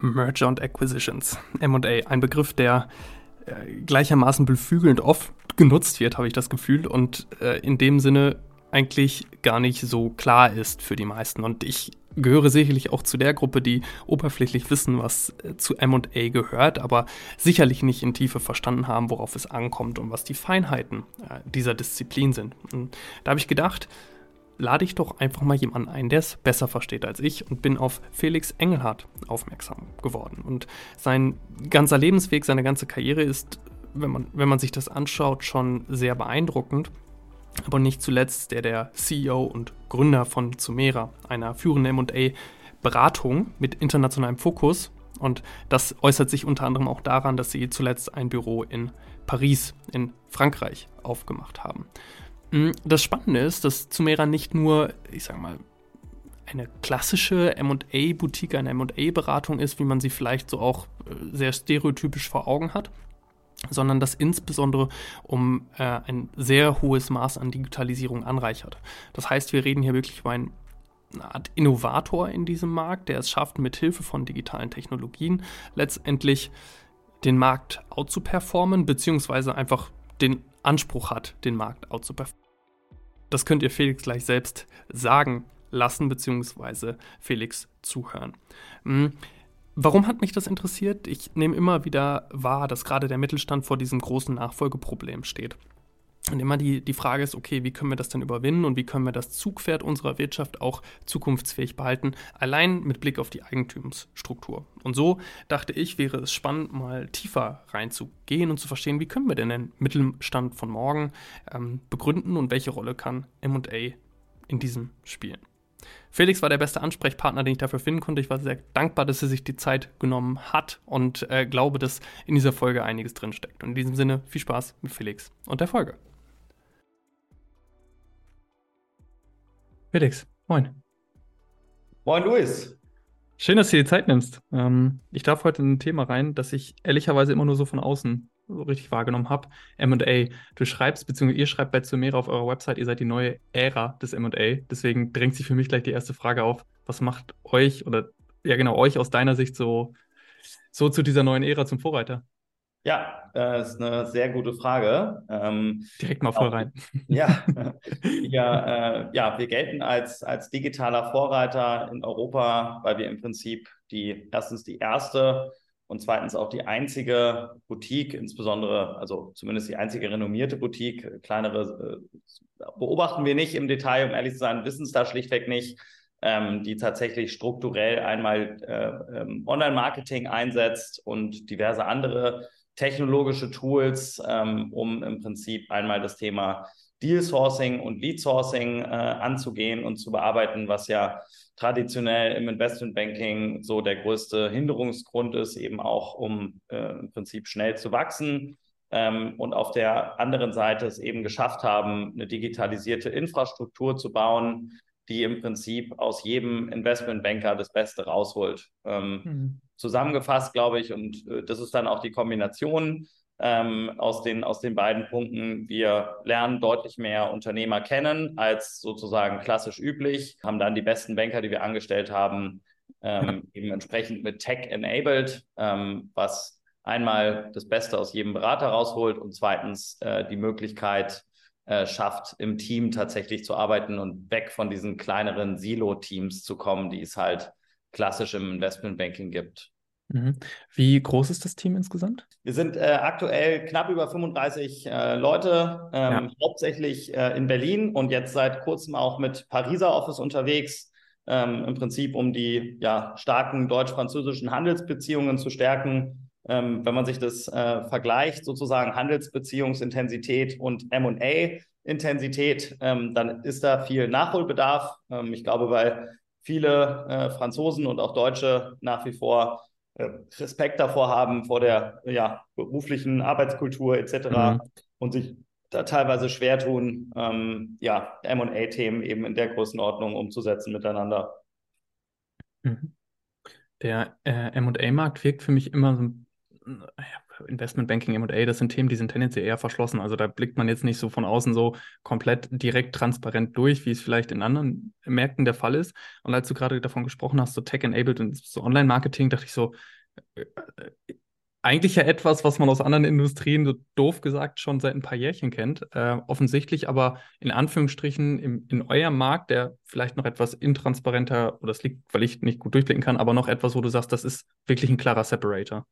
Merger und Acquisitions, MA, ein Begriff, der äh, gleichermaßen beflügelnd oft genutzt wird, habe ich das Gefühl, und äh, in dem Sinne eigentlich gar nicht so klar ist für die meisten. Und ich gehöre sicherlich auch zu der Gruppe, die oberflächlich wissen, was äh, zu MA gehört, aber sicherlich nicht in Tiefe verstanden haben, worauf es ankommt und was die Feinheiten äh, dieser Disziplin sind. Und da habe ich gedacht, lade ich doch einfach mal jemanden ein, der es besser versteht als ich und bin auf Felix Engelhardt aufmerksam geworden. Und sein ganzer Lebensweg, seine ganze Karriere ist, wenn man, wenn man sich das anschaut, schon sehr beeindruckend. Aber nicht zuletzt der der CEO und Gründer von Zumera, einer führenden M&A-Beratung mit internationalem Fokus. Und das äußert sich unter anderem auch daran, dass sie zuletzt ein Büro in Paris in Frankreich aufgemacht haben. Mm, das Spannende ist, dass Zumera nicht nur, ich sag mal, eine klassische MA-Boutique, eine MA-Beratung ist, wie man sie vielleicht so auch äh, sehr stereotypisch vor Augen hat, sondern das insbesondere um äh, ein sehr hohes Maß an Digitalisierung anreichert. Das heißt, wir reden hier wirklich über einen eine Art Innovator in diesem Markt, der es schafft, mit Hilfe von digitalen Technologien letztendlich den Markt outzuperformen, beziehungsweise einfach den Anspruch hat, den Markt outzuperformen. Das könnt ihr Felix gleich selbst sagen lassen, beziehungsweise Felix zuhören. Hm. Warum hat mich das interessiert? Ich nehme immer wieder wahr, dass gerade der Mittelstand vor diesem großen Nachfolgeproblem steht. Und immer die, die Frage ist, okay, wie können wir das denn überwinden und wie können wir das Zugpferd unserer Wirtschaft auch zukunftsfähig behalten, allein mit Blick auf die Eigentumsstruktur. Und so dachte ich, wäre es spannend, mal tiefer reinzugehen und zu verstehen, wie können wir denn den Mittelstand von morgen ähm, begründen und welche Rolle kann MA in diesem spielen. Felix war der beste Ansprechpartner, den ich dafür finden konnte. Ich war sehr dankbar, dass er sich die Zeit genommen hat und äh, glaube, dass in dieser Folge einiges drinsteckt. Und in diesem Sinne viel Spaß mit Felix und der Folge. Felix, moin. Moin, Luis. Schön, dass du dir die Zeit nimmst. Ähm, ich darf heute in ein Thema rein, das ich ehrlicherweise immer nur so von außen so richtig wahrgenommen habe. MA. Du schreibst, beziehungsweise ihr schreibt bei Zumera auf eurer Website, ihr seid die neue Ära des MA. Deswegen drängt sich für mich gleich die erste Frage auf. Was macht euch oder ja genau euch aus deiner Sicht so, so zu dieser neuen Ära zum Vorreiter? Ja, das äh, ist eine sehr gute Frage. Ähm, Direkt mal voll rein. Ja, ja, äh, ja, wir gelten als, als digitaler Vorreiter in Europa, weil wir im Prinzip die erstens die erste und zweitens auch die einzige Boutique, insbesondere, also zumindest die einzige renommierte Boutique, kleinere äh, beobachten wir nicht im Detail, um ehrlich zu sein, wissen es da schlichtweg nicht, ähm, die tatsächlich strukturell einmal äh, ähm, Online-Marketing einsetzt und diverse andere technologische Tools, ähm, um im Prinzip einmal das Thema Deal Sourcing und Lead Sourcing äh, anzugehen und zu bearbeiten, was ja traditionell im Investment Banking so der größte Hinderungsgrund ist, eben auch um äh, im Prinzip schnell zu wachsen. Ähm, und auf der anderen Seite es eben geschafft haben, eine digitalisierte Infrastruktur zu bauen, die im Prinzip aus jedem Investmentbanker das Beste rausholt. Ähm, mhm. Zusammengefasst, glaube ich, und äh, das ist dann auch die Kombination ähm, aus, den, aus den beiden Punkten. Wir lernen deutlich mehr Unternehmer kennen als sozusagen klassisch üblich, haben dann die besten Banker, die wir angestellt haben, ähm, eben entsprechend mit Tech enabled, ähm, was einmal das Beste aus jedem Berater rausholt und zweitens äh, die Möglichkeit äh, schafft, im Team tatsächlich zu arbeiten und weg von diesen kleineren Silo-Teams zu kommen, die es halt klassisch im Investmentbanking gibt. Mhm. Wie groß ist das Team insgesamt? Wir sind äh, aktuell knapp über 35 äh, Leute, ähm, ja. hauptsächlich äh, in Berlin und jetzt seit kurzem auch mit Pariser Office unterwegs, ähm, im Prinzip um die ja, starken deutsch-französischen Handelsbeziehungen zu stärken. Ähm, wenn man sich das äh, vergleicht, sozusagen Handelsbeziehungsintensität und MA-Intensität, ähm, dann ist da viel Nachholbedarf. Ähm, ich glaube, weil viele äh, Franzosen und auch Deutsche nach wie vor äh, Respekt davor haben, vor der ja, beruflichen Arbeitskultur etc. Mhm. und sich da teilweise schwer tun, ähm, ja, MA-Themen eben in der Größenordnung umzusetzen miteinander. Mhm. Der äh, MA-Markt wirkt für mich immer so Investmentbanking, M&A, das sind Themen, die sind tendenziell eher verschlossen. Also da blickt man jetzt nicht so von außen so komplett direkt transparent durch, wie es vielleicht in anderen Märkten der Fall ist. Und als du gerade davon gesprochen hast, so Tech-enabled und so Online-Marketing, dachte ich so, äh, äh, eigentlich ja etwas, was man aus anderen Industrien, so doof gesagt, schon seit ein paar Jährchen kennt. Äh, offensichtlich aber in Anführungsstrichen im, in eurem Markt, der vielleicht noch etwas intransparenter, oder das liegt, weil ich nicht gut durchblicken kann, aber noch etwas, wo du sagst, das ist wirklich ein klarer Separator.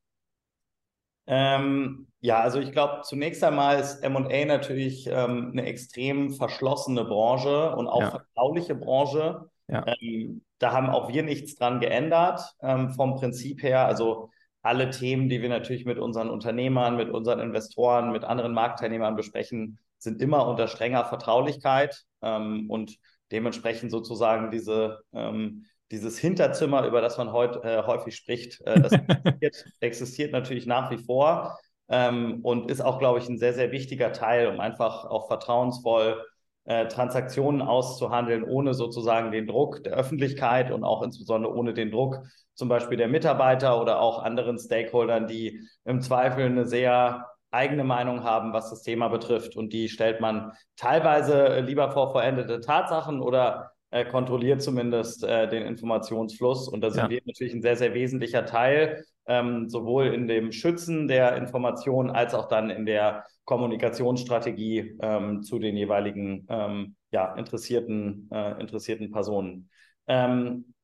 Ähm, ja, also ich glaube, zunächst einmal ist MA natürlich ähm, eine extrem verschlossene Branche und auch ja. vertrauliche Branche. Ja. Ähm, da haben auch wir nichts dran geändert ähm, vom Prinzip her. Also alle Themen, die wir natürlich mit unseren Unternehmern, mit unseren Investoren, mit anderen Marktteilnehmern besprechen, sind immer unter strenger Vertraulichkeit ähm, und dementsprechend sozusagen diese, ähm, dieses Hinterzimmer, über das man heute äh, häufig spricht, äh, das existiert, existiert, natürlich nach wie vor ähm, und ist auch, glaube ich, ein sehr, sehr wichtiger Teil, um einfach auch vertrauensvoll äh, Transaktionen auszuhandeln, ohne sozusagen den Druck der Öffentlichkeit und auch insbesondere ohne den Druck zum Beispiel der Mitarbeiter oder auch anderen Stakeholdern, die im Zweifel eine sehr eigene Meinung haben, was das Thema betrifft. Und die stellt man teilweise lieber vor vollendete Tatsachen oder äh, kontrolliert zumindest äh, den Informationsfluss. Und da sind ja. wir natürlich ein sehr, sehr wesentlicher Teil, ähm, sowohl in dem Schützen der Informationen als auch dann in der Kommunikationsstrategie ähm, zu den jeweiligen ähm, ja, interessierten, äh, interessierten Personen. Ähm,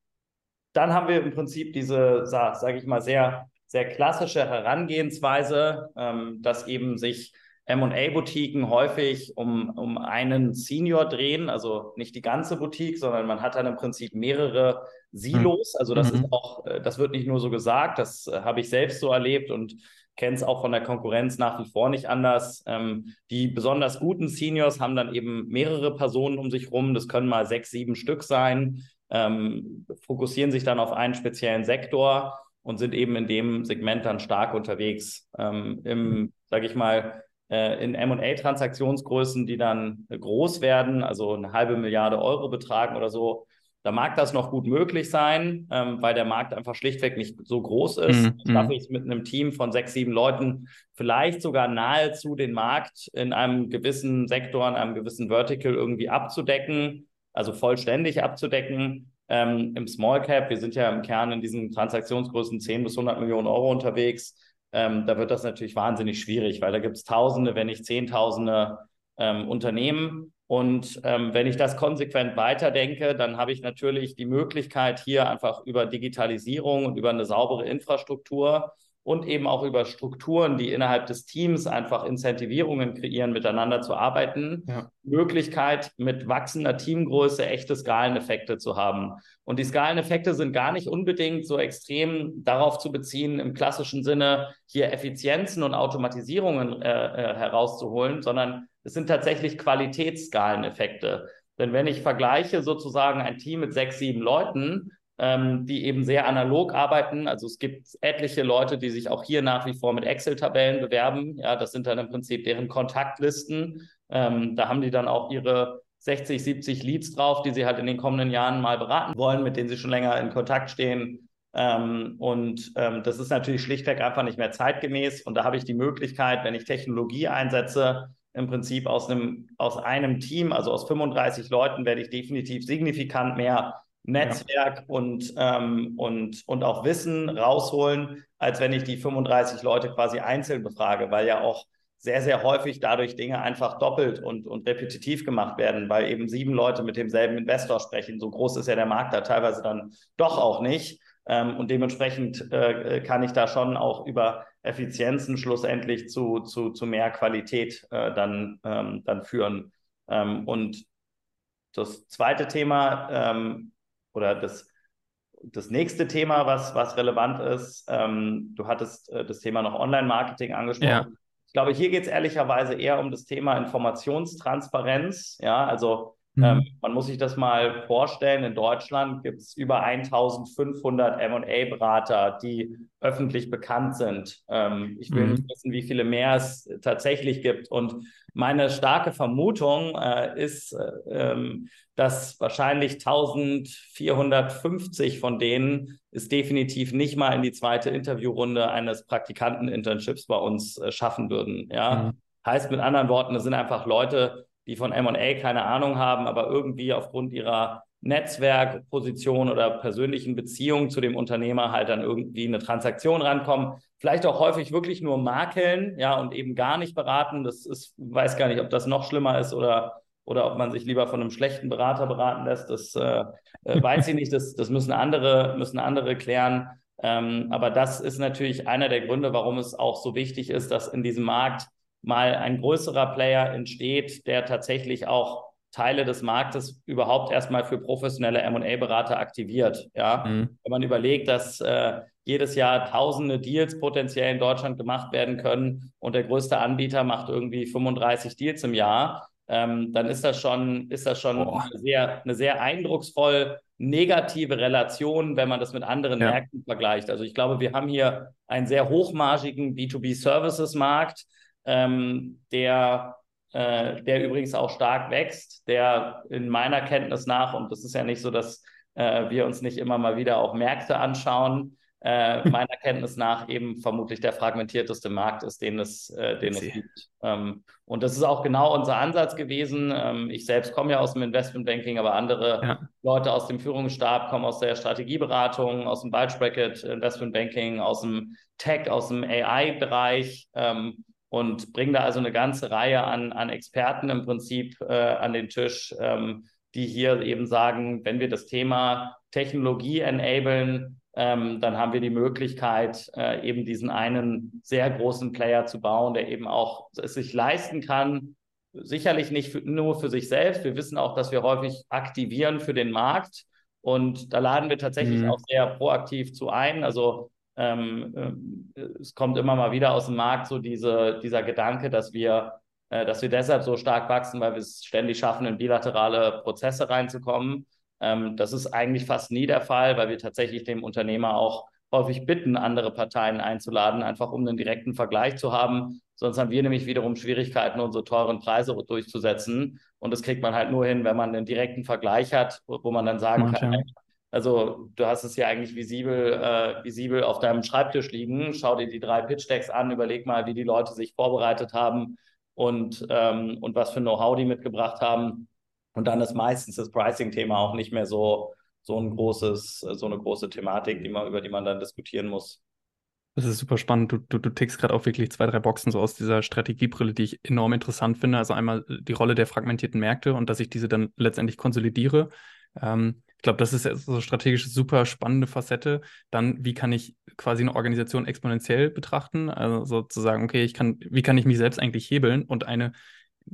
dann haben wir im Prinzip diese, sage sag ich mal, sehr, sehr klassische Herangehensweise, ähm, dass eben sich MA-Boutiquen häufig um, um einen Senior drehen, also nicht die ganze Boutique, sondern man hat dann im Prinzip mehrere Silos. Also das mhm. ist auch, äh, das wird nicht nur so gesagt, das äh, habe ich selbst so erlebt und kenne es auch von der Konkurrenz nach wie vor nicht anders. Ähm, die besonders guten Seniors haben dann eben mehrere Personen um sich rum. Das können mal sechs, sieben Stück sein, ähm, fokussieren sich dann auf einen speziellen Sektor und sind eben in dem Segment dann stark unterwegs. Ähm, Im, sage ich mal, in MA-Transaktionsgrößen, die dann groß werden, also eine halbe Milliarde Euro betragen oder so, da mag das noch gut möglich sein, ähm, weil der Markt einfach schlichtweg nicht so groß ist. Mm. Schaffe ich es mit einem Team von sechs, sieben Leuten vielleicht sogar nahezu den Markt in einem gewissen Sektor, in einem gewissen Vertical irgendwie abzudecken, also vollständig abzudecken. Ähm, Im Small Cap, wir sind ja im Kern in diesen Transaktionsgrößen 10 bis 100 Millionen Euro unterwegs. Ähm, da wird das natürlich wahnsinnig schwierig, weil da gibt es Tausende, wenn nicht Zehntausende ähm, Unternehmen. Und ähm, wenn ich das konsequent weiterdenke, dann habe ich natürlich die Möglichkeit, hier einfach über Digitalisierung und über eine saubere Infrastruktur und eben auch über Strukturen, die innerhalb des Teams einfach Incentivierungen kreieren, miteinander zu arbeiten, ja. Möglichkeit mit wachsender Teamgröße echte Skaleneffekte zu haben. Und die Skaleneffekte sind gar nicht unbedingt so extrem darauf zu beziehen, im klassischen Sinne hier Effizienzen und Automatisierungen äh, äh, herauszuholen, sondern es sind tatsächlich Qualitätsskaleneffekte. Denn wenn ich vergleiche sozusagen ein Team mit sechs, sieben Leuten, ähm, die eben sehr analog arbeiten. Also es gibt etliche Leute, die sich auch hier nach wie vor mit Excel-Tabellen bewerben. Ja, das sind dann im Prinzip deren Kontaktlisten. Ähm, da haben die dann auch ihre 60, 70 Leads drauf, die sie halt in den kommenden Jahren mal beraten wollen, mit denen sie schon länger in Kontakt stehen. Ähm, und ähm, das ist natürlich schlichtweg einfach nicht mehr zeitgemäß. Und da habe ich die Möglichkeit, wenn ich Technologie einsetze, im Prinzip aus einem, aus einem Team, also aus 35 Leuten, werde ich definitiv signifikant mehr Netzwerk ja. und, ähm, und, und auch Wissen rausholen, als wenn ich die 35 Leute quasi einzeln befrage, weil ja auch sehr, sehr häufig dadurch Dinge einfach doppelt und, und repetitiv gemacht werden, weil eben sieben Leute mit demselben Investor sprechen. So groß ist ja der Markt da teilweise dann doch auch nicht. Ähm, und dementsprechend äh, kann ich da schon auch über Effizienzen schlussendlich zu, zu, zu mehr Qualität äh, dann, ähm, dann führen. Ähm, und das zweite Thema, ähm, oder das, das nächste Thema, was, was relevant ist, ähm, du hattest äh, das Thema noch Online-Marketing angesprochen. Ja. Ich glaube, hier geht es ehrlicherweise eher um das Thema Informationstransparenz. Ja, also Mhm. Ähm, man muss sich das mal vorstellen, in Deutschland gibt es über 1500 MA-Berater, die öffentlich bekannt sind. Ähm, ich will mhm. nicht wissen, wie viele mehr es tatsächlich gibt. Und meine starke Vermutung äh, ist, äh, ähm, dass wahrscheinlich 1450 von denen es definitiv nicht mal in die zweite Interviewrunde eines Praktikanten-Internships bei uns äh, schaffen würden. Ja? Mhm. Heißt mit anderen Worten, es sind einfach Leute, die von MA keine Ahnung haben, aber irgendwie aufgrund ihrer Netzwerkposition oder persönlichen Beziehung zu dem Unternehmer halt dann irgendwie eine Transaktion rankommen. Vielleicht auch häufig wirklich nur makeln, ja, und eben gar nicht beraten. Das ist, weiß gar nicht, ob das noch schlimmer ist oder, oder ob man sich lieber von einem schlechten Berater beraten lässt. Das äh, äh weiß ich nicht. Das, das müssen andere, müssen andere klären. Ähm, aber das ist natürlich einer der Gründe, warum es auch so wichtig ist, dass in diesem Markt mal ein größerer Player entsteht, der tatsächlich auch Teile des Marktes überhaupt erstmal für professionelle MA-Berater aktiviert. Ja? Mhm. Wenn man überlegt, dass äh, jedes Jahr tausende Deals potenziell in Deutschland gemacht werden können und der größte Anbieter macht irgendwie 35 Deals im Jahr, ähm, dann ist das schon, ist das schon eine sehr, eine sehr eindrucksvoll negative Relation, wenn man das mit anderen ja. Märkten vergleicht. Also ich glaube, wir haben hier einen sehr hochmargigen B2B-Services-Markt, ähm, der, äh, der übrigens auch stark wächst, der in meiner Kenntnis nach, und das ist ja nicht so, dass äh, wir uns nicht immer mal wieder auch Märkte anschauen, äh, meiner Kenntnis nach eben vermutlich der fragmentierteste Markt ist, den es, äh, den es gibt. Ähm, und das ist auch genau unser Ansatz gewesen. Ähm, ich selbst komme ja aus dem Investmentbanking, aber andere ja. Leute aus dem Führungsstab kommen aus der Strategieberatung, aus dem Bulge Bracket Investmentbanking, aus dem Tech, aus dem AI-Bereich. Ähm, und bringen da also eine ganze Reihe an, an Experten im Prinzip äh, an den Tisch, ähm, die hier eben sagen, wenn wir das Thema Technologie enablen, ähm, dann haben wir die Möglichkeit, äh, eben diesen einen sehr großen Player zu bauen, der eben auch es sich leisten kann, sicherlich nicht für, nur für sich selbst. Wir wissen auch, dass wir häufig aktivieren für den Markt. Und da laden wir tatsächlich mhm. auch sehr proaktiv zu ein. Also ähm, äh, es kommt immer mal wieder aus dem Markt so diese, dieser Gedanke, dass wir, äh, dass wir deshalb so stark wachsen, weil wir es ständig schaffen, in bilaterale Prozesse reinzukommen. Ähm, das ist eigentlich fast nie der Fall, weil wir tatsächlich dem Unternehmer auch häufig bitten, andere Parteien einzuladen, einfach um einen direkten Vergleich zu haben. Sonst haben wir nämlich wiederum Schwierigkeiten, unsere teuren Preise durchzusetzen. Und das kriegt man halt nur hin, wenn man einen direkten Vergleich hat, wo man dann sagen Manche. kann, also du hast es ja eigentlich visibel, äh, visibel auf deinem Schreibtisch liegen. Schau dir die drei Pitch-Decks an, überleg mal, wie die Leute sich vorbereitet haben und, ähm, und was für Know-how die mitgebracht haben. Und dann ist meistens das Pricing-Thema auch nicht mehr so, so ein großes, so eine große Thematik, die man, über die man dann diskutieren muss. Das ist super spannend. Du, du, du tickst gerade auch wirklich zwei, drei Boxen so aus dieser Strategiebrille, die ich enorm interessant finde. Also einmal die Rolle der fragmentierten Märkte und dass ich diese dann letztendlich konsolidiere. Ähm, glaube, das ist so strategisch super spannende Facette. Dann, wie kann ich quasi eine Organisation exponentiell betrachten? Also sozusagen, okay, ich kann, wie kann ich mich selbst eigentlich hebeln und eine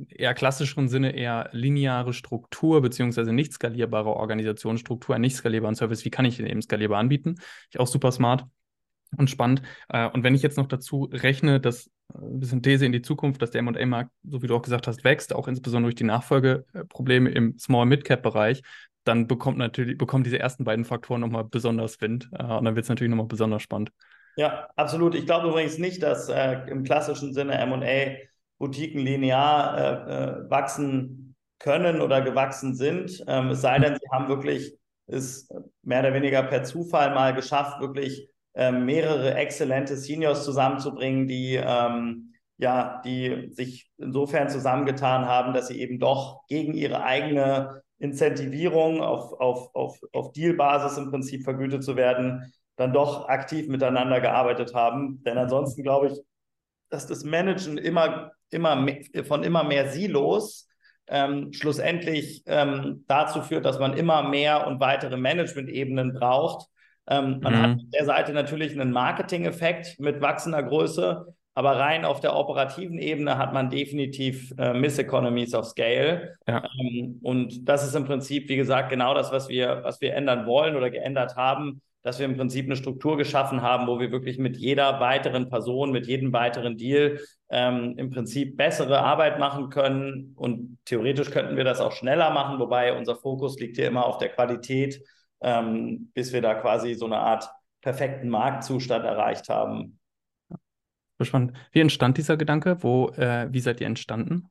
eher klassischeren Sinne eher lineare Struktur beziehungsweise nicht skalierbare Organisationsstruktur, einen nicht skalierbaren Service, wie kann ich den eben skalierbar anbieten? Ich auch super smart und spannend. Äh, und wenn ich jetzt noch dazu rechne, dass äh, ein bisschen These in die Zukunft, dass der M&A-Markt, so wie du auch gesagt hast, wächst, auch insbesondere durch die Nachfolgeprobleme im Small-Mid-Cap-Bereich, dann bekommt natürlich, bekommen diese ersten beiden Faktoren nochmal besonders Wind. Äh, und dann wird es natürlich nochmal besonders spannend. Ja, absolut. Ich glaube übrigens nicht, dass äh, im klassischen Sinne MA-Boutiquen linear äh, äh, wachsen können oder gewachsen sind. Ähm, es sei denn, sie haben wirklich es mehr oder weniger per Zufall mal geschafft, wirklich ähm, mehrere exzellente Seniors zusammenzubringen, die ähm, ja, die sich insofern zusammengetan haben, dass sie eben doch gegen ihre eigene Incentivierung auf, auf, auf, auf Dealbasis im Prinzip vergütet zu werden, dann doch aktiv miteinander gearbeitet haben. Denn ansonsten glaube ich, dass das Managen immer, immer mehr, von immer mehr Silos ähm, schlussendlich ähm, dazu führt, dass man immer mehr und weitere Management-Ebenen braucht. Ähm, man mhm. hat auf der Seite natürlich einen Marketing-Effekt mit wachsender Größe, aber rein auf der operativen Ebene hat man definitiv äh, Miss-Economies of Scale. Ja. Ähm, und das ist im Prinzip, wie gesagt, genau das, was wir, was wir ändern wollen oder geändert haben. dass wir im Prinzip eine Struktur geschaffen haben, wo wir wirklich mit jeder weiteren Person, mit jedem weiteren Deal ähm, im Prinzip bessere Arbeit machen können. Und theoretisch könnten wir das auch schneller machen, wobei unser Fokus liegt hier immer auf der Qualität, ähm, bis wir da quasi so eine Art perfekten Marktzustand erreicht haben. Spannend. Wie entstand dieser Gedanke? Wo, äh, wie seid ihr entstanden?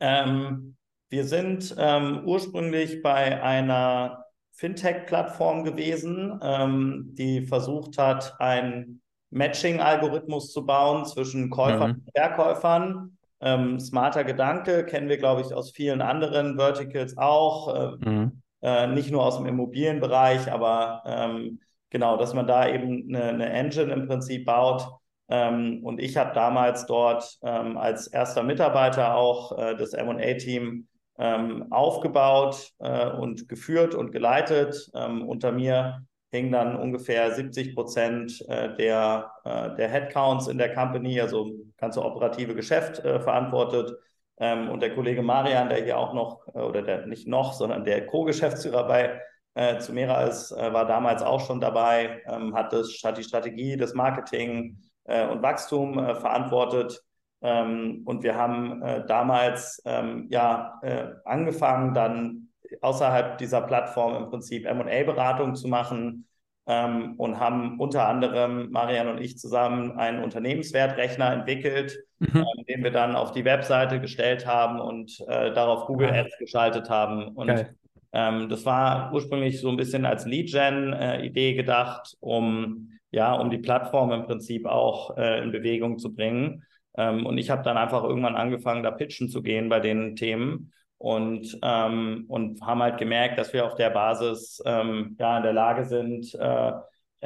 Ähm, wir sind ähm, ursprünglich bei einer Fintech-Plattform gewesen, ähm, die versucht hat, einen Matching-Algorithmus zu bauen zwischen Käufern mhm. und Verkäufern. Ähm, smarter Gedanke kennen wir, glaube ich, aus vielen anderen Verticals auch. Äh, mhm. äh, nicht nur aus dem Immobilienbereich, aber ähm, genau, dass man da eben eine, eine Engine im Prinzip baut. Ähm, und ich habe damals dort ähm, als erster Mitarbeiter auch äh, das MA-Team ähm, aufgebaut äh, und geführt und geleitet. Ähm, unter mir hingen dann ungefähr 70 Prozent äh, der, äh, der Headcounts in der Company, also ganze operative Geschäft äh, verantwortet. Ähm, und der Kollege Marian, der hier auch noch, äh, oder der nicht noch, sondern der Co-Geschäftsführer bei äh, Zumera ist, war damals auch schon dabei, ähm, hat, das, hat die Strategie, das Marketing und Wachstum verantwortet. Ähm, und wir haben äh, damals ähm, ja äh, angefangen, dann außerhalb dieser Plattform im Prinzip MA-Beratung zu machen ähm, und haben unter anderem Marian und ich zusammen einen Unternehmenswertrechner entwickelt, mhm. ähm, den wir dann auf die Webseite gestellt haben und äh, darauf Google. Ads geschaltet haben. Und ähm, das war ursprünglich so ein bisschen als Lead-Gen-Idee äh, gedacht, um ja, um die Plattform im Prinzip auch äh, in Bewegung zu bringen. Ähm, und ich habe dann einfach irgendwann angefangen, da pitchen zu gehen bei den Themen und, ähm, und haben halt gemerkt, dass wir auf der Basis ähm, ja in der Lage sind, äh,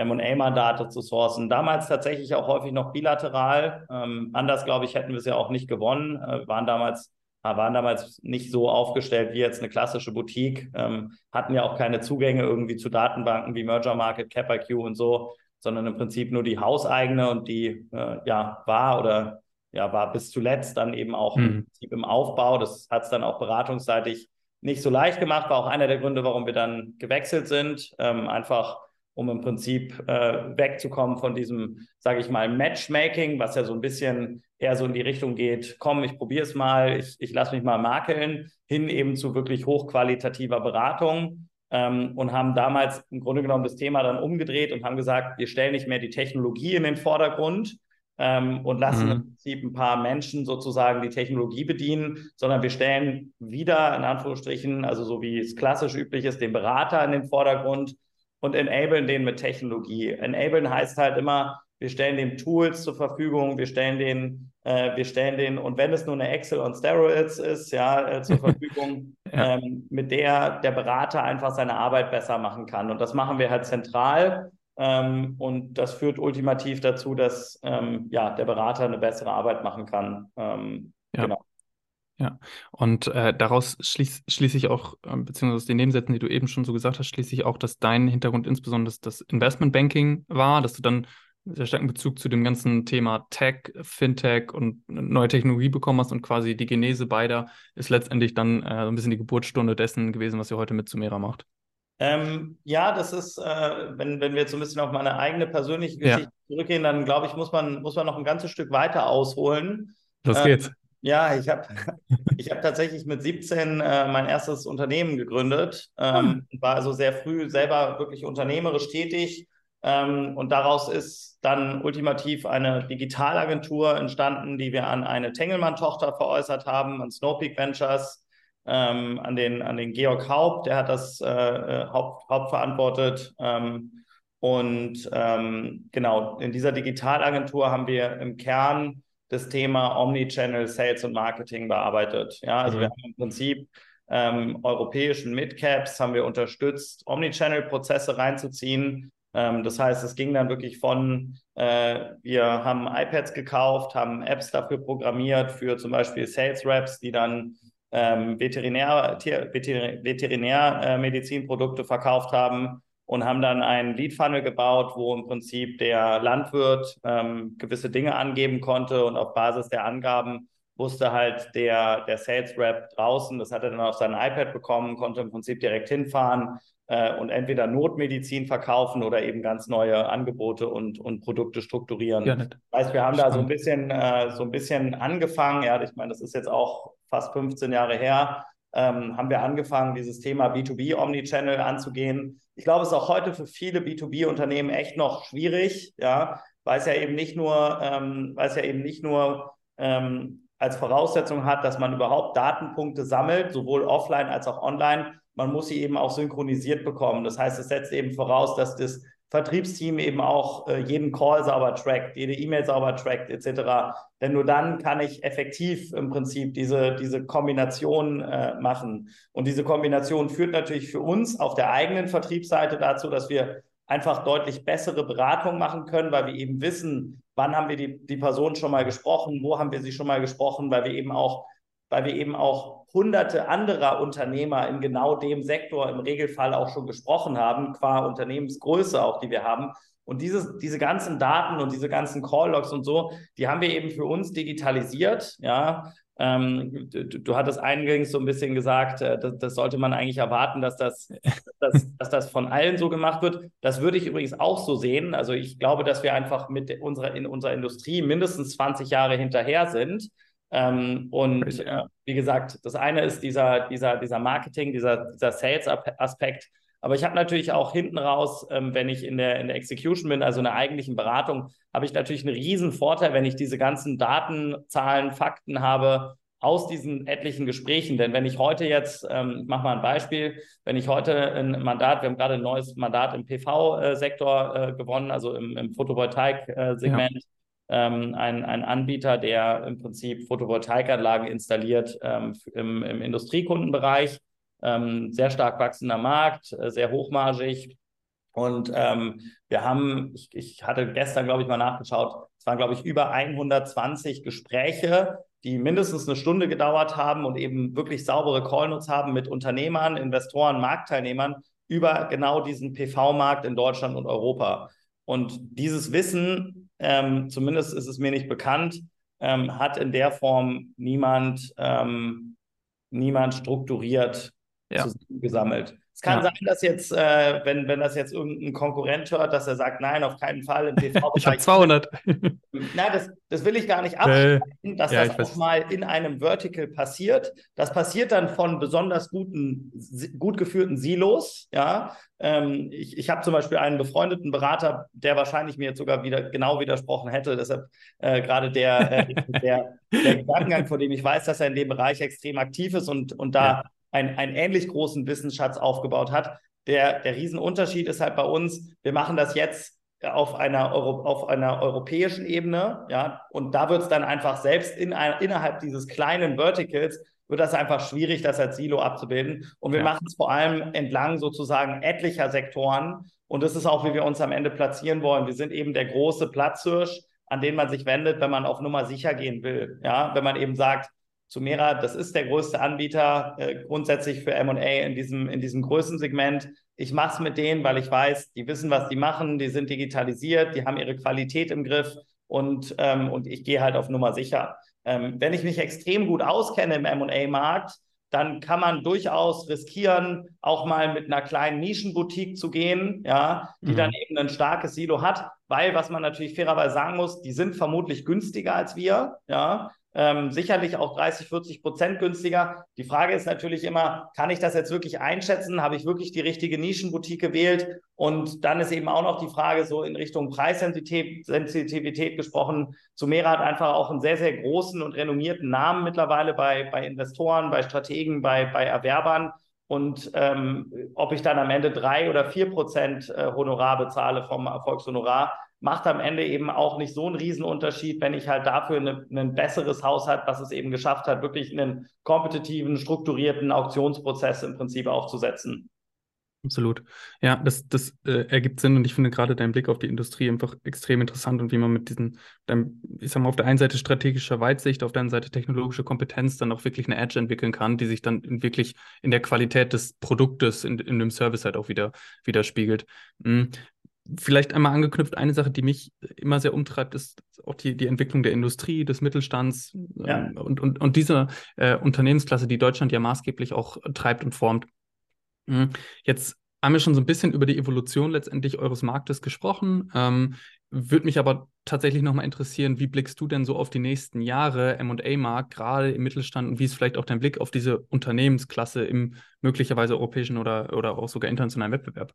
MA-Mandate zu sourcen. Damals tatsächlich auch häufig noch bilateral. Ähm, anders, glaube ich, hätten wir es ja auch nicht gewonnen. Äh, waren damals waren damals nicht so aufgestellt wie jetzt eine klassische Boutique, ähm, hatten ja auch keine Zugänge irgendwie zu Datenbanken wie Merger Market, CapIQ und so, sondern im Prinzip nur die hauseigene und die äh, ja war oder ja, war bis zuletzt dann eben auch mhm. im, im Aufbau. Das hat es dann auch beratungsseitig nicht so leicht gemacht, war auch einer der Gründe, warum wir dann gewechselt sind. Ähm, einfach um im Prinzip äh, wegzukommen von diesem, sage ich mal, Matchmaking, was ja so ein bisschen eher so in die Richtung geht, komm, ich probiere es mal, ich, ich lasse mich mal makeln, hin eben zu wirklich hochqualitativer Beratung. Ähm, und haben damals im Grunde genommen das Thema dann umgedreht und haben gesagt, wir stellen nicht mehr die Technologie in den Vordergrund, ähm, und lassen mhm. im Prinzip ein paar Menschen sozusagen die Technologie bedienen, sondern wir stellen wieder in Anführungsstrichen, also so wie es klassisch üblich ist, den Berater in den Vordergrund und enablen den mit Technologie. Enablen heißt halt immer, wir stellen dem Tools zur Verfügung, wir stellen den, äh, wir stellen den, und wenn es nur eine Excel on Steroids ist, ja, äh, zur Verfügung, ja. ähm, mit der der Berater einfach seine Arbeit besser machen kann. Und das machen wir halt zentral ähm, und das führt ultimativ dazu, dass ähm, ja, der Berater eine bessere Arbeit machen kann. Ähm, ja. Genau. Ja, und äh, daraus schließe schließ ich auch, äh, beziehungsweise aus den Nebensätzen, die du eben schon so gesagt hast, schließe ich auch, dass dein Hintergrund insbesondere das Investmentbanking war, dass du dann sehr starken Bezug zu dem ganzen Thema Tech, Fintech und neue Technologie bekommen hast und quasi die Genese beider ist letztendlich dann äh, so ein bisschen die Geburtsstunde dessen gewesen, was ihr heute mit Sumera macht. Ähm, ja, das ist, äh, wenn, wenn wir jetzt so ein bisschen auf meine eigene persönliche Geschichte ja. zurückgehen, dann glaube ich, muss man, muss man noch ein ganzes Stück weiter ausholen. Los geht's. Ähm, ja, ich habe ich hab tatsächlich mit 17 äh, mein erstes Unternehmen gegründet, ähm, hm. war also sehr früh selber wirklich unternehmerisch tätig. Ähm, und daraus ist dann ultimativ eine Digitalagentur entstanden, die wir an eine Tengelmann-Tochter veräußert haben, an Snowpeak Ventures ähm, an, den, an den Georg Haupt, der hat das äh, äh, Haupt, hauptverantwortet. Ähm, und ähm, genau, in dieser Digitalagentur haben wir im Kern das Thema Omnichannel Sales und Marketing bearbeitet. Ja, also mhm. wir haben im Prinzip ähm, europäischen Midcaps haben wir unterstützt, Omnichannel-Prozesse reinzuziehen. Ähm, das heißt, es ging dann wirklich von, äh, wir haben iPads gekauft, haben Apps dafür programmiert für zum Beispiel Sales Reps, die dann ähm, Veterinär, Tier, Veterinär, Veterinärmedizinprodukte äh, verkauft haben und haben dann einen Lead Funnel gebaut, wo im Prinzip der Landwirt ähm, gewisse Dinge angeben konnte und auf Basis der Angaben wusste halt der, der Sales Rep draußen, das hat er dann auf sein iPad bekommen, konnte im Prinzip direkt hinfahren und entweder Notmedizin verkaufen oder eben ganz neue Angebote und, und Produkte strukturieren. Ja, das heißt, wir haben Spannend. da so ein bisschen, äh, so ein bisschen angefangen, ja, ich meine, das ist jetzt auch fast 15 Jahre her, ähm, haben wir angefangen, dieses Thema B2B Omnichannel anzugehen. Ich glaube, es ist auch heute für viele B2B-Unternehmen echt noch schwierig, ja, weil es ja eben nicht nur, ähm, weil es ja eben nicht nur ähm, als Voraussetzung hat, dass man überhaupt Datenpunkte sammelt, sowohl offline als auch online. Man muss sie eben auch synchronisiert bekommen. Das heißt, es setzt eben voraus, dass das Vertriebsteam eben auch äh, jeden Call sauber trackt, jede E-Mail sauber trackt, etc. Denn nur dann kann ich effektiv im Prinzip diese, diese Kombination äh, machen. Und diese Kombination führt natürlich für uns auf der eigenen Vertriebsseite dazu, dass wir einfach deutlich bessere Beratung machen können, weil wir eben wissen, wann haben wir die, die Person schon mal gesprochen, wo haben wir sie schon mal gesprochen, weil wir eben auch, weil wir eben auch hunderte anderer Unternehmer in genau dem Sektor im Regelfall auch schon gesprochen haben, qua Unternehmensgröße auch, die wir haben. Und dieses, diese ganzen Daten und diese ganzen Call-Logs und so, die haben wir eben für uns digitalisiert, ja, ähm, du, du, hattest eingangs so ein bisschen gesagt, äh, das, das, sollte man eigentlich erwarten, dass das, dass, dass das von allen so gemacht wird. Das würde ich übrigens auch so sehen. Also ich glaube, dass wir einfach mit unserer, in unserer Industrie mindestens 20 Jahre hinterher sind. Ähm, und äh, wie gesagt, das eine ist dieser, dieser, dieser Marketing, dieser, dieser Sales-Aspekt. Aber ich habe natürlich auch hinten raus, ähm, wenn ich in der, in der Execution bin, also in der eigentlichen Beratung, habe ich natürlich einen riesen Vorteil, wenn ich diese ganzen Daten, Zahlen, Fakten habe aus diesen etlichen Gesprächen. Denn wenn ich heute jetzt, ähm, ich mache mal ein Beispiel, wenn ich heute ein Mandat, wir haben gerade ein neues Mandat im PV-Sektor äh, gewonnen, also im, im Photovoltaik-Segment, ja. Ähm, ein, ein Anbieter, der im Prinzip Photovoltaikanlagen installiert ähm, im, im Industriekundenbereich ähm, sehr stark wachsender Markt, äh, sehr hochmargig. Und ähm, wir haben, ich, ich hatte gestern, glaube ich, mal nachgeschaut, es waren, glaube ich, über 120 Gespräche, die mindestens eine Stunde gedauert haben und eben wirklich saubere Callnotes haben mit Unternehmern, Investoren, Marktteilnehmern über genau diesen PV-Markt in Deutschland und Europa. Und dieses Wissen, ähm, zumindest ist es mir nicht bekannt, ähm, hat in der Form niemand, ähm, niemand strukturiert ja. zusammengesammelt. Es kann ja. sein, dass jetzt, äh, wenn, wenn das jetzt irgendein Konkurrent hört, dass er sagt, nein, auf keinen Fall im TV. ich habe 200. Na, das, das will ich gar nicht abstreiten, äh, dass ja, das auch mal in einem Vertical passiert. Das passiert dann von besonders guten, gut geführten Silos. Ja, ähm, ich, ich habe zum Beispiel einen befreundeten Berater, der wahrscheinlich mir jetzt sogar wieder genau widersprochen hätte. Deshalb äh, gerade der, äh, der, der Gedankengang, von dem ich weiß, dass er in dem Bereich extrem aktiv ist und, und da ja einen, einen ähnlich großen Wissensschatz aufgebaut hat. Der, der Riesenunterschied ist halt bei uns, wir machen das jetzt auf einer, Euro, auf einer europäischen Ebene, ja, und da wird es dann einfach selbst in, innerhalb dieses kleinen Verticals wird das einfach schwierig, das als Silo abzubilden. Und wir ja. machen es vor allem entlang sozusagen etlicher Sektoren. Und das ist auch, wie wir uns am Ende platzieren wollen. Wir sind eben der große Platzhirsch, an den man sich wendet, wenn man auf Nummer sicher gehen will. Ja, wenn man eben sagt, Sumera, das ist der größte Anbieter äh, grundsätzlich für M&A in diesem, in diesem Größensegment. Ich mache es mit denen, weil ich weiß, die wissen, was die machen, die sind digitalisiert, die haben ihre Qualität im Griff und, ähm, und ich gehe halt auf Nummer sicher. Ähm, wenn ich mich extrem gut auskenne im M&A-Markt, dann kann man durchaus riskieren, auch mal mit einer kleinen Nischenboutique zu gehen, ja, die mhm. dann eben ein starkes Silo hat, weil was man natürlich fairerweise sagen muss, die sind vermutlich günstiger als wir, ja, ähm, sicherlich auch 30, 40 Prozent günstiger. Die Frage ist natürlich immer, kann ich das jetzt wirklich einschätzen? Habe ich wirklich die richtige Nischenboutique gewählt? Und dann ist eben auch noch die Frage so in Richtung Preissensitivität gesprochen. Sumera hat einfach auch einen sehr, sehr großen und renommierten Namen mittlerweile bei, bei Investoren, bei Strategen, bei, bei Erwerbern. Und ähm, ob ich dann am Ende drei oder vier Prozent äh, Honorar bezahle vom Erfolgshonorar, macht am Ende eben auch nicht so einen Riesenunterschied, wenn ich halt dafür ein besseres Haus hat, was es eben geschafft hat, wirklich einen kompetitiven, strukturierten Auktionsprozess im Prinzip aufzusetzen. Absolut. Ja, das, das äh, ergibt Sinn und ich finde gerade dein Blick auf die Industrie einfach extrem interessant und wie man mit diesen, deinem, ich sag mal, auf der einen Seite strategischer Weitsicht, auf der anderen Seite technologische Kompetenz dann auch wirklich eine Edge entwickeln kann, die sich dann in wirklich in der Qualität des Produktes, in, in dem Service halt auch wieder widerspiegelt. Mhm vielleicht einmal angeknüpft, eine Sache, die mich immer sehr umtreibt, ist auch die, die Entwicklung der Industrie, des Mittelstands ja. ähm, und, und, und dieser äh, Unternehmensklasse, die Deutschland ja maßgeblich auch treibt und formt. Mhm. Jetzt haben wir schon so ein bisschen über die Evolution letztendlich eures Marktes gesprochen. Ähm, würde mich aber tatsächlich nochmal interessieren, wie blickst du denn so auf die nächsten Jahre MA-Markt, gerade im Mittelstand und wie ist vielleicht auch dein Blick auf diese Unternehmensklasse im möglicherweise europäischen oder, oder auch sogar internationalen Wettbewerb?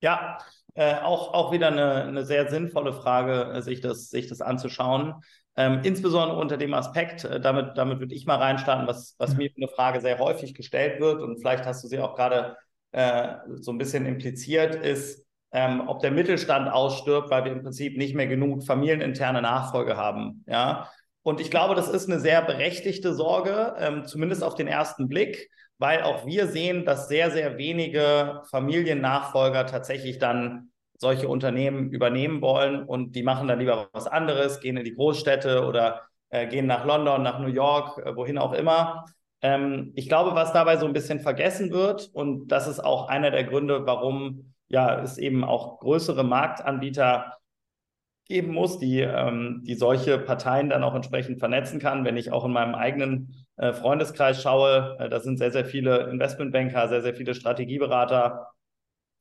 Ja, äh, auch, auch wieder eine, eine sehr sinnvolle Frage, äh, sich, das, sich das anzuschauen. Ähm, insbesondere unter dem Aspekt, äh, damit, damit würde ich mal reinstarten, was, was mir eine Frage sehr häufig gestellt wird und vielleicht hast du sie auch gerade äh, so ein bisschen impliziert, ist, ähm, ob der Mittelstand ausstirbt, weil wir im Prinzip nicht mehr genug familieninterne Nachfolge haben. Ja? Und ich glaube, das ist eine sehr berechtigte Sorge, ähm, zumindest auf den ersten Blick, weil auch wir sehen, dass sehr, sehr wenige Familiennachfolger tatsächlich dann solche Unternehmen übernehmen wollen und die machen dann lieber was anderes, gehen in die Großstädte oder äh, gehen nach London, nach New York, äh, wohin auch immer. Ähm, ich glaube, was dabei so ein bisschen vergessen wird, und das ist auch einer der Gründe, warum ja, es eben auch größere Marktanbieter geben muss, die, ähm, die solche Parteien dann auch entsprechend vernetzen kann. Wenn ich auch in meinem eigenen Freundeskreis schaue, äh, da sind sehr, sehr viele Investmentbanker, sehr, sehr viele Strategieberater,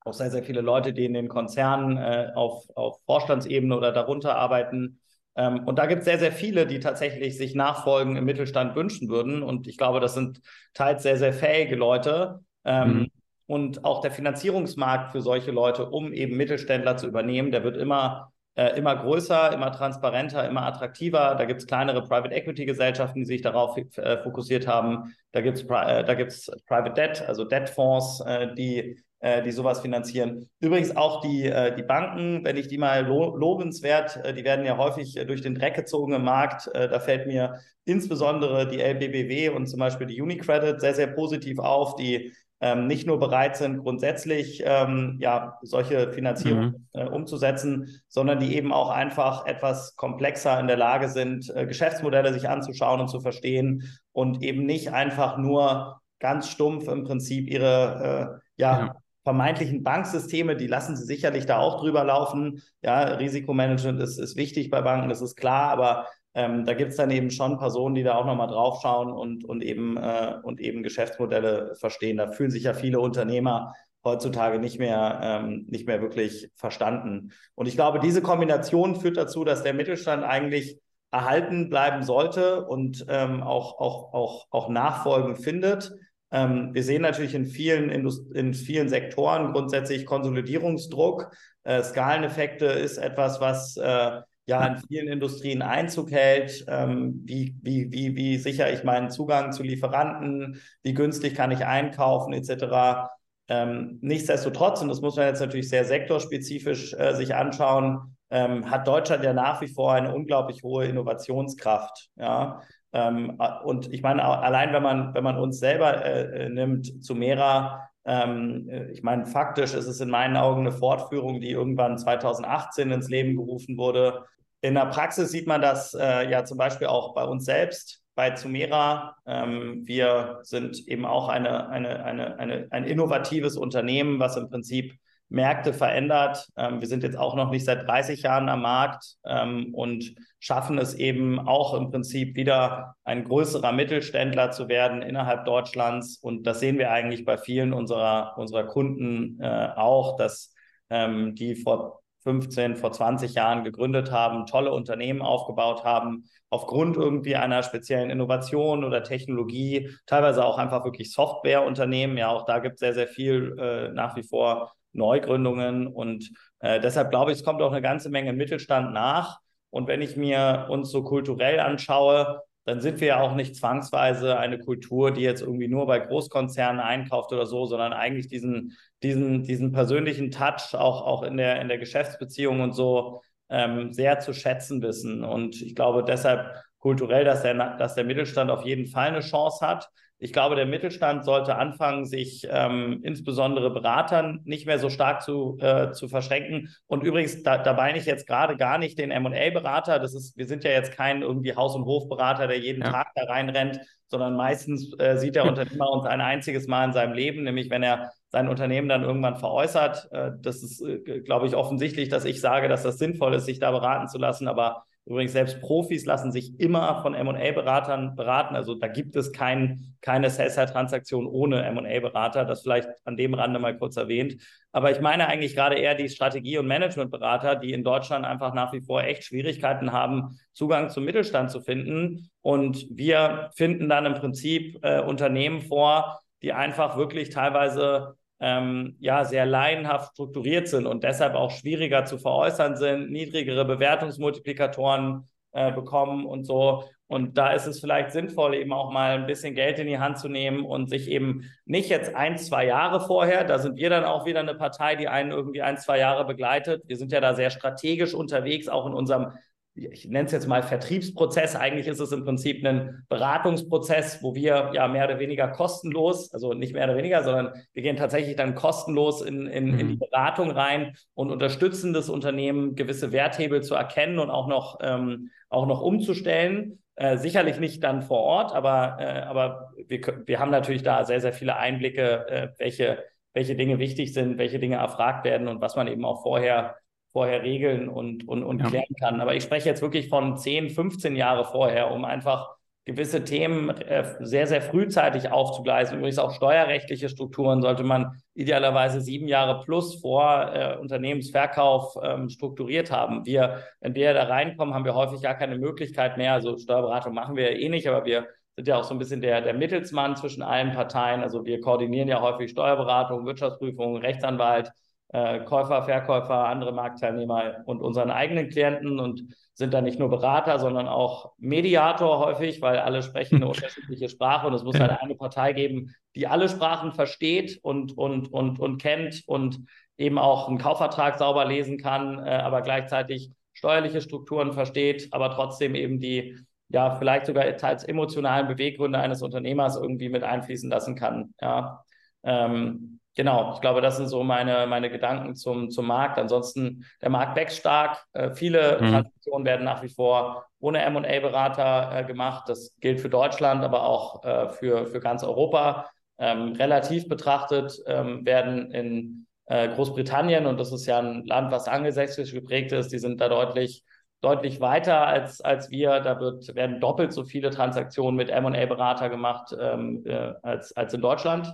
auch sehr, sehr viele Leute, die in den Konzernen äh, auf, auf Vorstandsebene oder darunter arbeiten. Ähm, und da gibt es sehr, sehr viele, die tatsächlich sich Nachfolgen im Mittelstand wünschen würden. Und ich glaube, das sind teils sehr, sehr fähige Leute. Ähm, mhm. Und auch der Finanzierungsmarkt für solche Leute, um eben Mittelständler zu übernehmen, der wird immer, äh, immer größer, immer transparenter, immer attraktiver. Da gibt es kleinere Private Equity Gesellschaften, die sich darauf äh, fokussiert haben. Da gibt es äh, Private Debt, also Debtfonds, äh, die, äh, die sowas finanzieren. Übrigens auch die, die Banken, wenn ich die mal lo lobenswert, die werden ja häufig durch den Dreck gezogen im Markt. da fällt mir insbesondere die LBBW und zum Beispiel die Unicredit sehr, sehr positiv auf, die ähm, nicht nur bereit sind, grundsätzlich ähm, ja, solche Finanzierung mhm. äh, umzusetzen, sondern die eben auch einfach etwas komplexer in der Lage sind, äh, Geschäftsmodelle sich anzuschauen und zu verstehen und eben nicht einfach nur ganz stumpf im Prinzip ihre äh, ja, ja vermeintlichen Banksysteme, die lassen sie sicherlich da auch drüber laufen. Ja, Risikomanagement ist, ist wichtig bei Banken, das ist klar, aber ähm, da gibt es dann eben schon Personen, die da auch nochmal draufschauen und, und, eben, äh, und eben Geschäftsmodelle verstehen. Da fühlen sich ja viele Unternehmer heutzutage nicht mehr, ähm, nicht mehr wirklich verstanden. Und ich glaube, diese Kombination führt dazu, dass der Mittelstand eigentlich erhalten bleiben sollte und ähm, auch, auch, auch, auch Nachfolgen findet. Ähm, wir sehen natürlich in vielen, Indust in vielen Sektoren grundsätzlich Konsolidierungsdruck. Äh, Skaleneffekte ist etwas, was äh, ja in vielen Industrien Einzug hält. Ähm, wie, wie, wie, wie sicher ich meinen Zugang zu Lieferanten, wie günstig kann ich einkaufen, etc. Ähm, nichtsdestotrotz, und das muss man jetzt natürlich sehr sektorspezifisch äh, sich anschauen, ähm, hat Deutschland ja nach wie vor eine unglaublich hohe Innovationskraft. Ja? Ähm, und ich meine, allein wenn man, wenn man uns selber äh, äh nimmt, zu Mera, ähm, äh, ich meine, faktisch ist es in meinen Augen eine Fortführung, die irgendwann 2018 ins Leben gerufen wurde. In der Praxis sieht man das äh, ja zum Beispiel auch bei uns selbst, bei Zumera. Ähm, wir sind eben auch eine, eine, eine, eine, ein innovatives Unternehmen, was im Prinzip Märkte verändert. Ähm, wir sind jetzt auch noch nicht seit 30 Jahren am Markt ähm, und schaffen es eben auch im Prinzip wieder ein größerer Mittelständler zu werden innerhalb Deutschlands. Und das sehen wir eigentlich bei vielen unserer, unserer Kunden äh, auch, dass ähm, die vor 15, vor 20 Jahren gegründet haben, tolle Unternehmen aufgebaut haben, aufgrund irgendwie einer speziellen Innovation oder Technologie, teilweise auch einfach wirklich Softwareunternehmen. Ja, auch da gibt es sehr, sehr viel äh, nach wie vor Neugründungen. Und äh, deshalb glaube ich, es kommt auch eine ganze Menge Mittelstand nach. Und wenn ich mir uns so kulturell anschaue, dann sind wir ja auch nicht zwangsweise eine Kultur, die jetzt irgendwie nur bei Großkonzernen einkauft oder so, sondern eigentlich diesen, diesen, diesen persönlichen Touch auch, auch in, der, in der Geschäftsbeziehung und so ähm, sehr zu schätzen wissen. Und ich glaube deshalb kulturell, dass der, dass der Mittelstand auf jeden Fall eine Chance hat. Ich glaube, der Mittelstand sollte anfangen, sich ähm, insbesondere Beratern nicht mehr so stark zu, äh, zu verschränken. Und übrigens, da, da meine ich jetzt gerade gar nicht den M&A-Berater. Das ist, wir sind ja jetzt kein irgendwie Haus- und Hofberater, der jeden ja. Tag da reinrennt, sondern meistens äh, sieht der Unternehmer uns ein einziges Mal in seinem Leben, nämlich wenn er sein Unternehmen dann irgendwann veräußert. Äh, das ist, äh, glaube ich, offensichtlich, dass ich sage, dass das sinnvoll ist, sich da beraten zu lassen. Aber Übrigens, selbst Profis lassen sich immer von MA-Beratern beraten. Also da gibt es kein, keine Sell-Side-Transaktion ohne MA-Berater. Das vielleicht an dem Rande mal kurz erwähnt. Aber ich meine eigentlich gerade eher die Strategie- und Managementberater, die in Deutschland einfach nach wie vor echt Schwierigkeiten haben, Zugang zum Mittelstand zu finden. Und wir finden dann im Prinzip äh, Unternehmen vor, die einfach wirklich teilweise ähm, ja sehr laienhaft strukturiert sind und deshalb auch schwieriger zu veräußern sind, niedrigere Bewertungsmultiplikatoren äh, bekommen und so. Und da ist es vielleicht sinnvoll, eben auch mal ein bisschen Geld in die Hand zu nehmen und sich eben nicht jetzt ein, zwei Jahre vorher, da sind wir dann auch wieder eine Partei, die einen irgendwie ein, zwei Jahre begleitet. Wir sind ja da sehr strategisch unterwegs, auch in unserem ich nenne es jetzt mal Vertriebsprozess. Eigentlich ist es im Prinzip ein Beratungsprozess, wo wir ja mehr oder weniger kostenlos, also nicht mehr oder weniger, sondern wir gehen tatsächlich dann kostenlos in, in, mhm. in die mhm. Beratung rein und unterstützen das Unternehmen, gewisse Werthebel zu erkennen und auch noch, ähm, auch noch umzustellen. Äh, sicherlich nicht dann vor Ort, aber, äh, aber wir, wir haben natürlich da sehr, sehr viele Einblicke, äh, welche, welche Dinge wichtig sind, welche Dinge erfragt werden und was man eben auch vorher vorher regeln und, und, und ja. klären kann. Aber ich spreche jetzt wirklich von 10, 15 Jahre vorher, um einfach gewisse Themen äh, sehr, sehr frühzeitig aufzugleisen. Übrigens auch steuerrechtliche Strukturen sollte man idealerweise sieben Jahre plus vor äh, Unternehmensverkauf ähm, strukturiert haben. Wir, wenn wir da reinkommen, haben wir häufig gar keine Möglichkeit mehr. Also Steuerberatung machen wir ja eh nicht, aber wir sind ja auch so ein bisschen der, der Mittelsmann zwischen allen Parteien. Also wir koordinieren ja häufig Steuerberatung, Wirtschaftsprüfung, Rechtsanwalt, äh, Käufer, Verkäufer, andere Marktteilnehmer und unseren eigenen Klienten und sind da nicht nur Berater, sondern auch Mediator häufig, weil alle sprechen eine unterschiedliche Sprache und es muss halt eine Partei geben, die alle Sprachen versteht und, und, und, und kennt und eben auch einen Kaufvertrag sauber lesen kann, äh, aber gleichzeitig steuerliche Strukturen versteht, aber trotzdem eben die ja vielleicht sogar teils emotionalen Beweggründe eines Unternehmers irgendwie mit einfließen lassen kann. Ja. Ähm, genau, ich glaube, das sind so meine, meine Gedanken zum, zum Markt. Ansonsten, der Markt wächst stark. Äh, viele mhm. Transaktionen werden nach wie vor ohne MA-Berater äh, gemacht. Das gilt für Deutschland, aber auch äh, für, für ganz Europa. Ähm, relativ betrachtet ähm, werden in äh, Großbritannien, und das ist ja ein Land, was angelsächsisch geprägt ist, die sind da deutlich deutlich weiter als, als wir. Da wird, werden doppelt so viele Transaktionen mit M&A-Berater gemacht ähm, äh, als, als in Deutschland.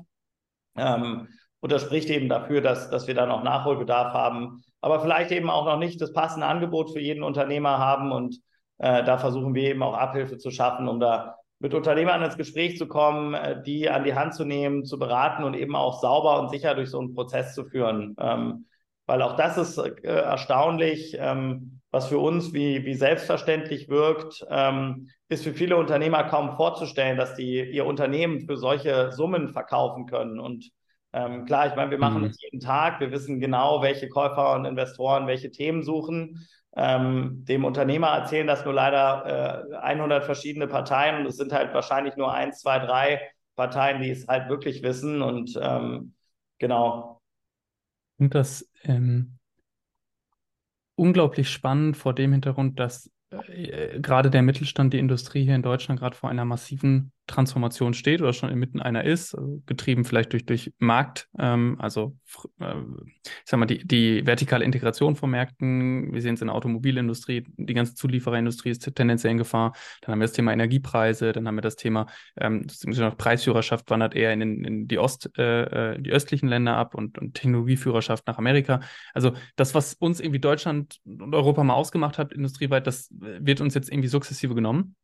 Ähm, und das spricht eben dafür, dass, dass wir da noch Nachholbedarf haben, aber vielleicht eben auch noch nicht das passende Angebot für jeden Unternehmer haben. Und äh, da versuchen wir eben auch Abhilfe zu schaffen, um da mit Unternehmern ins Gespräch zu kommen, äh, die an die Hand zu nehmen, zu beraten und eben auch sauber und sicher durch so einen Prozess zu führen. Ähm, weil auch das ist äh, erstaunlich, ähm, was für uns wie, wie selbstverständlich wirkt, ähm, ist für viele Unternehmer kaum vorzustellen, dass die ihr Unternehmen für solche Summen verkaufen können. Und ähm, klar, ich meine, wir machen mhm. das jeden Tag. Wir wissen genau, welche Käufer und Investoren welche Themen suchen. Ähm, dem Unternehmer erzählen das nur leider äh, 100 verschiedene Parteien und es sind halt wahrscheinlich nur eins, zwei, drei Parteien, die es halt wirklich wissen. Und ähm, genau. Und das ähm, unglaublich spannend vor dem Hintergrund, dass äh, gerade der Mittelstand, die Industrie hier in Deutschland gerade vor einer massiven Transformation steht oder schon inmitten einer ist, also getrieben vielleicht durch, durch Markt, ähm, also äh, ich sag mal, die, die vertikale Integration von Märkten, wir sehen es in der Automobilindustrie, die ganze Zuliefererindustrie ist tendenziell in Gefahr. Dann haben wir das Thema Energiepreise, dann haben wir das Thema ähm, das Preisführerschaft wandert eher in, in die, Ost, äh, äh, die östlichen Länder ab und, und Technologieführerschaft nach Amerika. Also das, was uns irgendwie Deutschland und Europa mal ausgemacht hat, industrieweit, das wird uns jetzt irgendwie sukzessive genommen.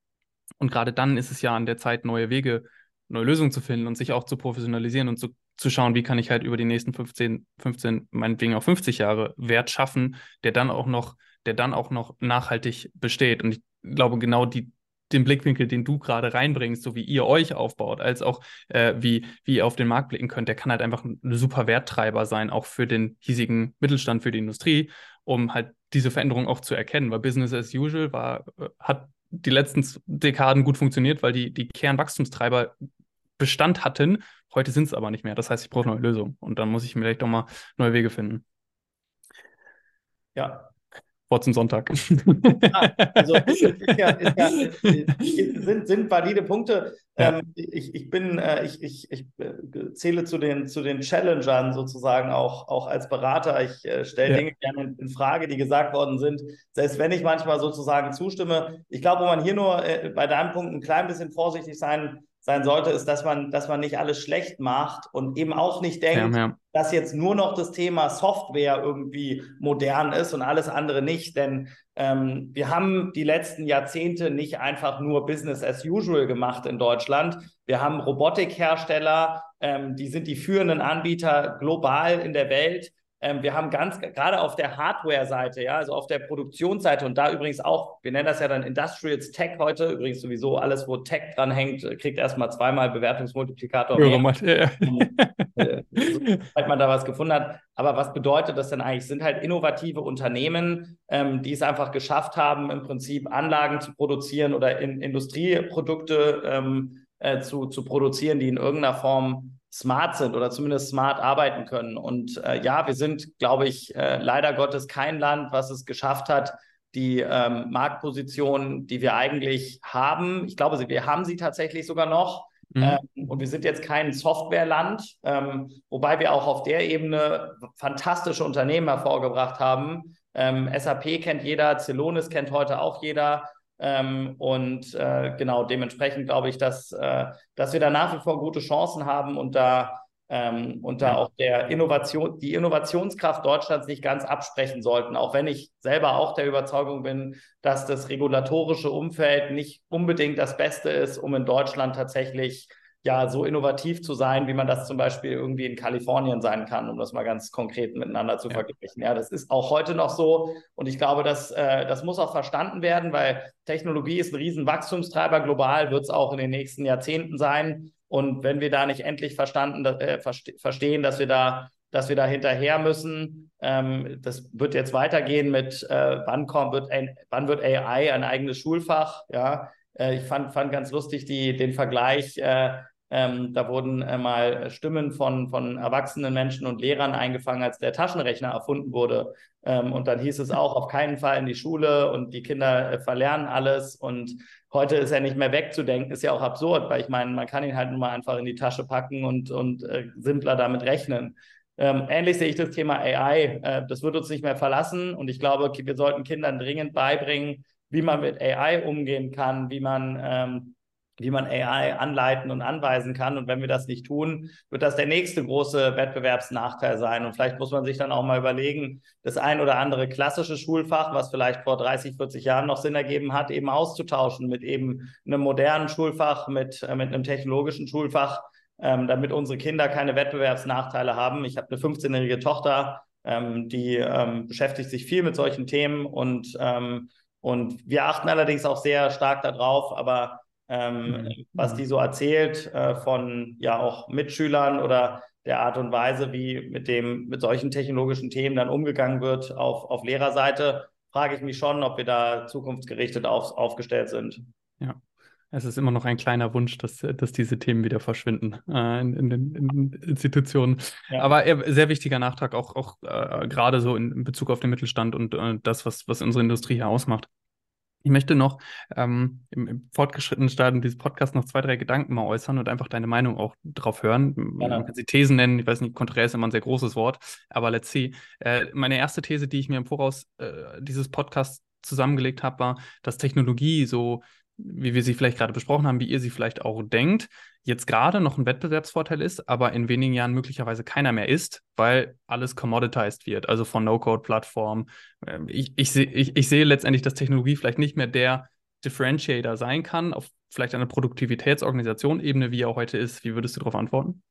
Und gerade dann ist es ja an der Zeit, neue Wege, neue Lösungen zu finden und sich auch zu professionalisieren und zu, zu schauen, wie kann ich halt über die nächsten 15, 15, meinetwegen auch 50 Jahre Wert schaffen, der dann auch noch, der dann auch noch nachhaltig besteht. Und ich glaube, genau die, den Blickwinkel, den du gerade reinbringst, so wie ihr euch aufbaut, als auch äh, wie, wie ihr auf den Markt blicken könnt, der kann halt einfach ein super Werttreiber sein, auch für den hiesigen Mittelstand, für die Industrie, um halt diese Veränderung auch zu erkennen, weil Business as usual war, äh, hat die letzten Dekaden gut funktioniert, weil die, die Kernwachstumstreiber Bestand hatten. Heute sind es aber nicht mehr. Das heißt, ich brauche neue Lösungen. Und dann muss ich vielleicht auch mal neue Wege finden. Ja, Wort zum Sonntag. Ah, also ist ja, ist ja, sind, sind valide Punkte. Ähm, ich, ich bin, äh, ich, ich, ich äh, zähle zu den, zu den Challengern sozusagen auch, auch als Berater. Ich äh, stelle. Dinge gerne in, in, Frage, die gesagt worden sind. Selbst wenn ich manchmal sozusagen zustimme. Ich glaube, wo man hier nur äh, bei deinem Punkt ein klein bisschen vorsichtig sein sein sollte, ist, dass man, dass man nicht alles schlecht macht und eben auch nicht denkt, ja, ja. dass jetzt nur noch das Thema Software irgendwie modern ist und alles andere nicht. Denn ähm, wir haben die letzten Jahrzehnte nicht einfach nur Business as usual gemacht in Deutschland. Wir haben Robotikhersteller, ähm, die sind die führenden Anbieter global in der Welt. Ähm, wir haben ganz, gerade auf der Hardware-Seite, ja, also auf der Produktionsseite und da übrigens auch, wir nennen das ja dann Industrials Tech heute, übrigens sowieso alles, wo Tech dran hängt, kriegt erstmal zweimal Bewertungsmultiplikator. Ja, mehr. Ja, ja. Falls man da was gefunden hat. Aber was bedeutet das denn eigentlich? Sind halt innovative Unternehmen, ähm, die es einfach geschafft haben, im Prinzip Anlagen zu produzieren oder in Industrieprodukte ähm, äh, zu, zu produzieren, die in irgendeiner Form smart sind oder zumindest smart arbeiten können. Und äh, ja, wir sind, glaube ich, äh, leider Gottes kein Land, was es geschafft hat, die ähm, Marktposition, die wir eigentlich haben. Ich glaube, wir haben sie tatsächlich sogar noch. Mhm. Ähm, und wir sind jetzt kein Softwareland, ähm, wobei wir auch auf der Ebene fantastische Unternehmen hervorgebracht haben. Ähm, SAP kennt jeder, Celonis kennt heute auch jeder. Ähm, und äh, genau dementsprechend glaube ich, dass, äh, dass wir da nach wie vor gute Chancen haben und da, ähm, und da auch der Innovation, die Innovationskraft Deutschlands nicht ganz absprechen sollten, auch wenn ich selber auch der Überzeugung bin, dass das regulatorische Umfeld nicht unbedingt das Beste ist, um in Deutschland tatsächlich ja so innovativ zu sein, wie man das zum Beispiel irgendwie in Kalifornien sein kann, um das mal ganz konkret miteinander zu ja. vergleichen. Ja, das ist auch heute noch so und ich glaube, dass, äh, das muss auch verstanden werden, weil Technologie ist ein riesen Wachstumstreiber global, wird es auch in den nächsten Jahrzehnten sein. Und wenn wir da nicht endlich verstanden, äh, verste verstehen, dass wir da dass wir da hinterher müssen. Ähm, das wird jetzt weitergehen mit, äh, wann, kommt, wird, wann wird AI ein eigenes Schulfach? Ja, äh, ich fand, fand ganz lustig die, den Vergleich. Äh, ähm, da wurden äh, mal Stimmen von, von erwachsenen Menschen und Lehrern eingefangen, als der Taschenrechner erfunden wurde. Ähm, und dann hieß es auch, auf keinen Fall in die Schule und die Kinder äh, verlernen alles. Und heute ist er nicht mehr wegzudenken, ist ja auch absurd, weil ich meine, man kann ihn halt nur mal einfach in die Tasche packen und, und äh, simpler damit rechnen. Ähm, ähnlich sehe ich das Thema AI. Äh, das wird uns nicht mehr verlassen. Und ich glaube, wir sollten Kindern dringend beibringen, wie man mit AI umgehen kann, wie man ähm, wie man AI anleiten und anweisen kann. Und wenn wir das nicht tun, wird das der nächste große Wettbewerbsnachteil sein. Und vielleicht muss man sich dann auch mal überlegen, das ein oder andere klassische Schulfach, was vielleicht vor 30, 40 Jahren noch Sinn ergeben hat, eben auszutauschen mit eben einem modernen Schulfach, mit, äh, mit einem technologischen Schulfach, ähm, damit unsere Kinder keine Wettbewerbsnachteile haben. Ich habe eine 15-jährige Tochter, ähm, die ähm, beschäftigt sich viel mit solchen Themen und, ähm, und wir achten allerdings auch sehr stark darauf, aber ähm, mhm. was die so erzählt äh, von ja auch Mitschülern oder der Art und Weise, wie mit dem, mit solchen technologischen Themen dann umgegangen wird auf, auf Lehrerseite, frage ich mich schon, ob wir da zukunftsgerichtet auf, aufgestellt sind. Ja. Es ist immer noch ein kleiner Wunsch, dass, dass diese Themen wieder verschwinden äh, in, in, den Institutionen. Ja. Aber äh, sehr wichtiger Nachtrag, auch, auch äh, gerade so in, in, Bezug auf den Mittelstand und äh, das, was, was unsere Industrie hier ausmacht. Ich möchte noch ähm, im, im, fortgeschrittenen Stadium dieses Podcasts noch zwei, drei Gedanken mal äußern und einfach deine Meinung auch drauf hören. Ja. Man kann sie Thesen nennen, ich weiß nicht, konträr ist immer ein sehr großes Wort, aber let's see. Äh, meine erste These, die ich mir im Voraus äh, dieses Podcasts zusammengelegt habe, war, dass Technologie so wie wir sie vielleicht gerade besprochen haben, wie ihr sie vielleicht auch denkt, jetzt gerade noch ein Wettbewerbsvorteil ist, aber in wenigen Jahren möglicherweise keiner mehr ist, weil alles commoditized wird, also von No-Code-Plattformen. Ähm, ich, ich, seh, ich, ich sehe letztendlich, dass Technologie vielleicht nicht mehr der Differentiator sein kann, auf vielleicht einer Produktivitätsorganisation-Ebene, wie er heute ist. Wie würdest du darauf antworten?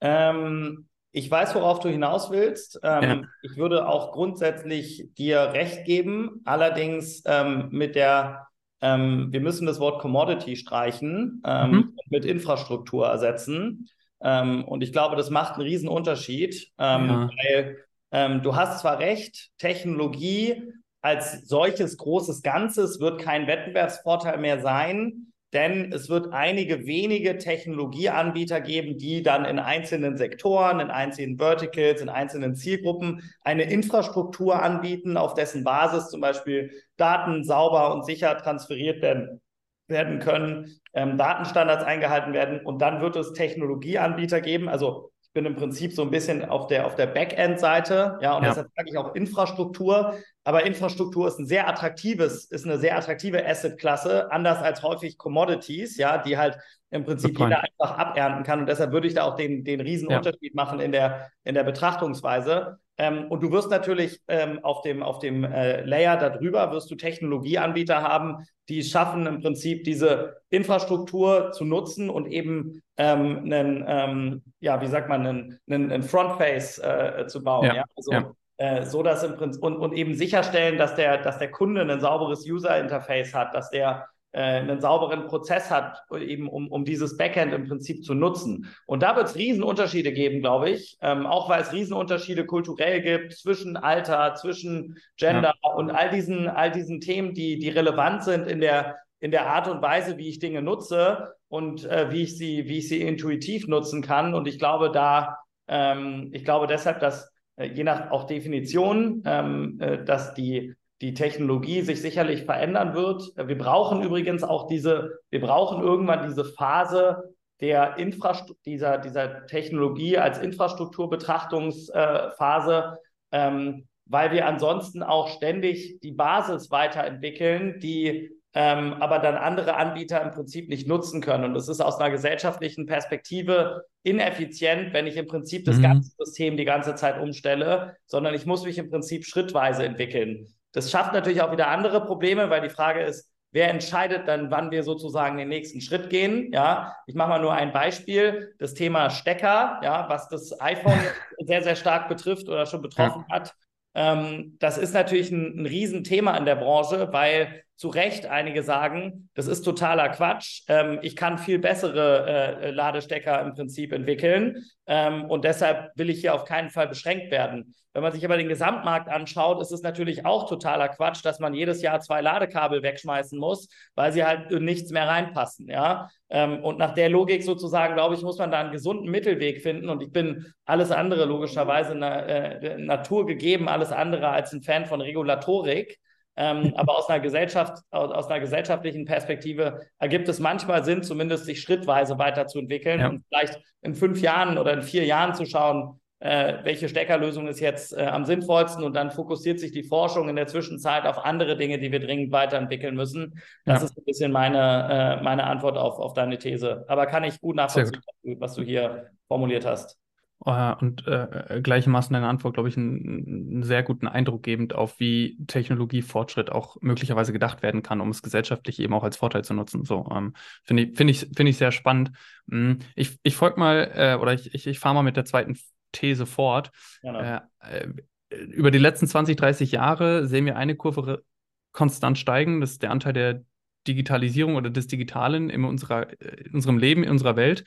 Ähm, ich weiß, worauf du hinaus willst. Ähm, ja. Ich würde auch grundsätzlich dir recht geben, allerdings ähm, mit der ähm, wir müssen das Wort Commodity streichen ähm, mhm. mit Infrastruktur ersetzen. Ähm, und ich glaube, das macht einen riesen Unterschied, ähm, ja. weil ähm, du hast zwar recht, Technologie als solches großes Ganzes wird kein Wettbewerbsvorteil mehr sein. Denn es wird einige wenige Technologieanbieter geben, die dann in einzelnen Sektoren, in einzelnen Verticals, in einzelnen Zielgruppen eine Infrastruktur anbieten, auf dessen Basis zum Beispiel Daten sauber und sicher transferiert werden, werden können, ähm, Datenstandards eingehalten werden. Und dann wird es Technologieanbieter geben, also bin im Prinzip so ein bisschen auf der, auf der Backend-Seite, ja, und ja. deshalb sage ich auch Infrastruktur. Aber Infrastruktur ist ein sehr attraktives, ist eine sehr attraktive Asset-Klasse, anders als häufig Commodities, ja, die halt im Prinzip jeder einfach abernten kann. Und deshalb würde ich da auch den, den riesen ja. Unterschied machen in der, in der Betrachtungsweise. Ähm, und du wirst natürlich ähm, auf dem, auf dem äh, Layer darüber, wirst du Technologieanbieter haben, die schaffen im Prinzip diese Infrastruktur zu nutzen und eben ähm, einen, ähm, ja, wie sagt man, einen, einen, einen Frontface äh, zu bauen. Ja. ja? Also, ja. Äh, so dass im Prinzip und, und eben sicherstellen, dass der, dass der Kunde ein sauberes User-Interface hat, dass der äh, einen sauberen Prozess hat, eben um, um dieses Backend im Prinzip zu nutzen. Und da wird es Riesenunterschiede geben, glaube ich, ähm, auch weil es Riesenunterschiede kulturell gibt zwischen Alter, zwischen Gender ja. und all diesen, all diesen Themen, die, die relevant sind in der, in der Art und Weise, wie ich Dinge nutze und äh, wie ich sie, wie ich sie intuitiv nutzen kann. Und ich glaube, da, ähm, ich glaube deshalb, dass äh, je nach auch Definition, ähm, äh, dass die die Technologie sich sicherlich verändern wird. Wir brauchen übrigens auch diese, wir brauchen irgendwann diese Phase der Infrastruktur, dieser, dieser Technologie als Infrastrukturbetrachtungsphase, ähm, weil wir ansonsten auch ständig die Basis weiterentwickeln, die ähm, aber dann andere Anbieter im Prinzip nicht nutzen können. Und das ist aus einer gesellschaftlichen Perspektive ineffizient, wenn ich im Prinzip das mhm. ganze System die ganze Zeit umstelle, sondern ich muss mich im Prinzip schrittweise entwickeln. Das schafft natürlich auch wieder andere Probleme, weil die Frage ist, wer entscheidet dann, wann wir sozusagen den nächsten Schritt gehen? Ja, ich mache mal nur ein Beispiel. Das Thema Stecker, ja, was das iPhone sehr, sehr stark betrifft oder schon betroffen ja. hat. Ähm, das ist natürlich ein, ein Riesenthema in der Branche, weil zu Recht einige sagen, das ist totaler Quatsch. Ähm, ich kann viel bessere äh, Ladestecker im Prinzip entwickeln ähm, und deshalb will ich hier auf keinen Fall beschränkt werden. Wenn man sich aber den Gesamtmarkt anschaut, ist es natürlich auch totaler Quatsch, dass man jedes Jahr zwei Ladekabel wegschmeißen muss, weil sie halt in nichts mehr reinpassen. Ja? Ähm, und nach der Logik sozusagen, glaube ich, muss man da einen gesunden Mittelweg finden. Und ich bin alles andere logischerweise na, äh, Natur gegeben, alles andere als ein Fan von Regulatorik. Ähm, aber aus einer Gesellschaft, aus, aus, einer gesellschaftlichen Perspektive ergibt es manchmal Sinn, zumindest sich schrittweise weiterzuentwickeln ja. und vielleicht in fünf Jahren oder in vier Jahren zu schauen, äh, welche Steckerlösung ist jetzt äh, am sinnvollsten und dann fokussiert sich die Forschung in der Zwischenzeit auf andere Dinge, die wir dringend weiterentwickeln müssen. Das ja. ist ein bisschen meine, äh, meine Antwort auf, auf deine These. Aber kann ich gut nachvollziehen, gut. was du hier formuliert hast. Uh, und äh, gleichermaßen deine Antwort, glaube ich, einen, einen, sehr guten Eindruck gebend auf, wie Technologiefortschritt auch möglicherweise gedacht werden kann, um es gesellschaftlich eben auch als Vorteil zu nutzen. So ähm, finde ich, finde ich, finde ich sehr spannend. Hm, ich, ich folge mal äh, oder ich, ich, ich fahre mal mit der zweiten These fort. Äh, äh, über die letzten 20, 30 Jahre sehen wir eine Kurve konstant steigen. Das ist der Anteil der Digitalisierung oder des Digitalen in, unserer, äh, in unserem Leben, in unserer Welt.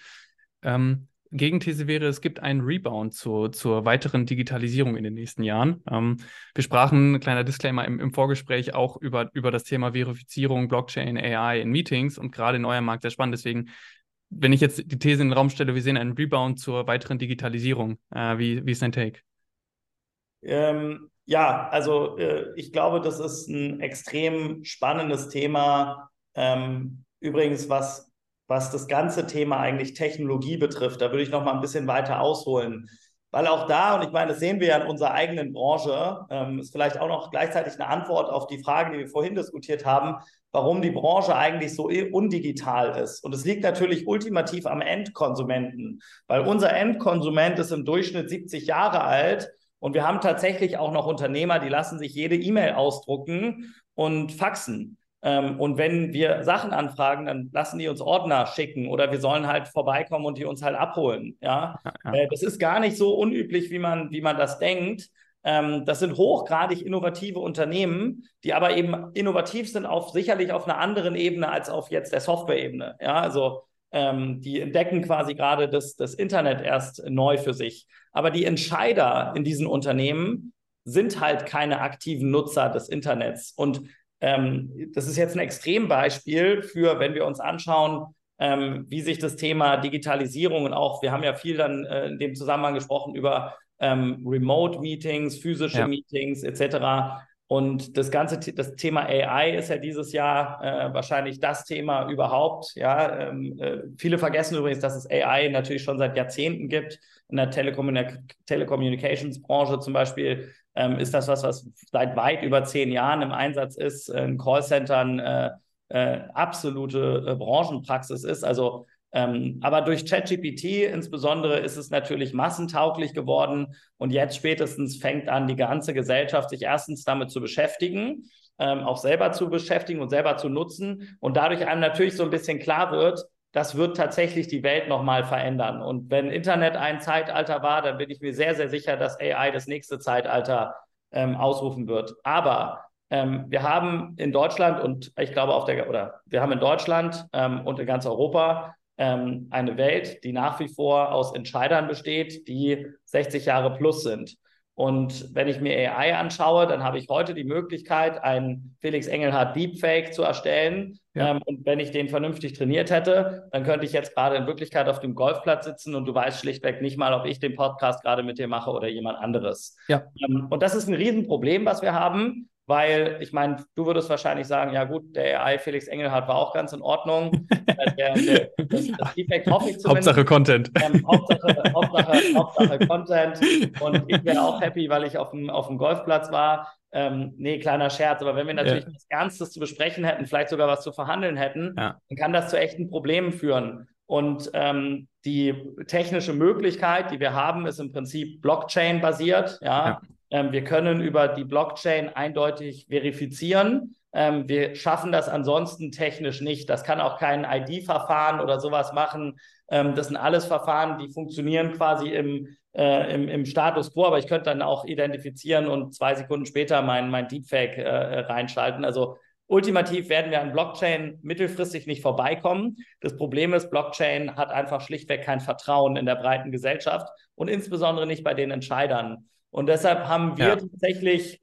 Ähm, Gegenthese wäre, es gibt einen Rebound zu, zur weiteren Digitalisierung in den nächsten Jahren. Ähm, wir sprachen, kleiner Disclaimer, im, im, Vorgespräch auch über, über das Thema Verifizierung, Blockchain, AI in Meetings und gerade in eurem Markt sehr spannend. Deswegen, wenn ich jetzt die These in den Raum stelle, wir sehen einen Rebound zur weiteren Digitalisierung. Äh, wie, wie ist dein Take? Ähm, ja, also äh, ich glaube, das ist ein extrem spannendes Thema. Ähm, übrigens, was was das ganze Thema eigentlich Technologie betrifft. Da würde ich noch mal ein bisschen weiter ausholen. Weil auch da, und ich meine, das sehen wir ja in unserer eigenen Branche, ähm, ist vielleicht auch noch gleichzeitig eine Antwort auf die Frage, die wir vorhin diskutiert haben, warum die Branche eigentlich so undigital ist. Und es liegt natürlich ultimativ am Endkonsumenten, weil unser Endkonsument ist im Durchschnitt 70 Jahre alt und wir haben tatsächlich auch noch Unternehmer, die lassen sich jede E-Mail ausdrucken und faxen. Ähm, und wenn wir Sachen anfragen, dann lassen die uns Ordner schicken oder wir sollen halt vorbeikommen und die uns halt abholen. Ja, ja. Äh, das ist gar nicht so unüblich, wie man, wie man das denkt. Ähm, das sind hochgradig innovative Unternehmen, die aber eben innovativ sind auf sicherlich auf einer anderen Ebene als auf jetzt der Software-Ebene. Ja, also ähm, die entdecken quasi gerade das, das Internet erst neu für sich. Aber die Entscheider in diesen Unternehmen sind halt keine aktiven Nutzer des Internets. Und ähm, das ist jetzt ein Extrembeispiel für, wenn wir uns anschauen, ähm, wie sich das Thema Digitalisierung und auch, wir haben ja viel dann äh, in dem Zusammenhang gesprochen über ähm, Remote-Meetings, physische ja. Meetings etc. Und das ganze das Thema AI ist ja dieses Jahr äh, wahrscheinlich das Thema überhaupt. Ja, ähm, äh, viele vergessen übrigens, dass es AI natürlich schon seit Jahrzehnten gibt. In der Telekom Telecommunications-Branche zum Beispiel ähm, ist das was, was seit weit über zehn Jahren im Einsatz ist, in Callcentern äh, äh, absolute äh, Branchenpraxis ist. Also ähm, aber durch ChatGPT insbesondere ist es natürlich massentauglich geworden und jetzt spätestens fängt an, die ganze Gesellschaft sich erstens damit zu beschäftigen, ähm, auch selber zu beschäftigen und selber zu nutzen und dadurch einem natürlich so ein bisschen klar wird, das wird tatsächlich die Welt nochmal verändern. Und wenn Internet ein Zeitalter war, dann bin ich mir sehr, sehr sicher, dass AI das nächste Zeitalter ähm, ausrufen wird. Aber ähm, wir haben in Deutschland und ich glaube auf der, oder wir haben in Deutschland ähm, und in ganz Europa ähm, eine Welt, die nach wie vor aus Entscheidern besteht, die 60 Jahre plus sind. Und wenn ich mir AI anschaue, dann habe ich heute die Möglichkeit, einen Felix Engelhardt Deepfake zu erstellen. Ja. Ähm, und wenn ich den vernünftig trainiert hätte, dann könnte ich jetzt gerade in Wirklichkeit auf dem Golfplatz sitzen und du weißt schlichtweg nicht mal, ob ich den Podcast gerade mit dir mache oder jemand anderes. Ja. Ähm, und das ist ein Riesenproblem, was wir haben weil ich meine, du würdest wahrscheinlich sagen, ja gut, der AI Felix Engelhardt war auch ganz in Ordnung. Äh, der, der, das, das Feedback hoffe ich zumindest. Hauptsache Content. Ähm, Hauptsache, Hauptsache, Hauptsache Content. Und ich wäre auch happy, weil ich auf dem, auf dem Golfplatz war. Ähm, nee, kleiner Scherz, aber wenn wir natürlich ja. was Ernstes zu besprechen hätten, vielleicht sogar was zu verhandeln hätten, ja. dann kann das zu echten Problemen führen. Und ähm, die technische Möglichkeit, die wir haben, ist im Prinzip Blockchain-basiert. Ja? ja. Ähm, wir können über die Blockchain eindeutig verifizieren. Ähm, wir schaffen das ansonsten technisch nicht. Das kann auch kein ID-Verfahren oder sowas machen. Ähm, das sind alles Verfahren, die funktionieren quasi im, äh, im, im, Status quo, aber ich könnte dann auch identifizieren und zwei Sekunden später mein, mein Deepfake äh, reinschalten. Also ultimativ werden wir an Blockchain mittelfristig nicht vorbeikommen. Das Problem ist, Blockchain hat einfach schlichtweg kein Vertrauen in der breiten Gesellschaft und insbesondere nicht bei den Entscheidern. Und deshalb haben wir ja. tatsächlich,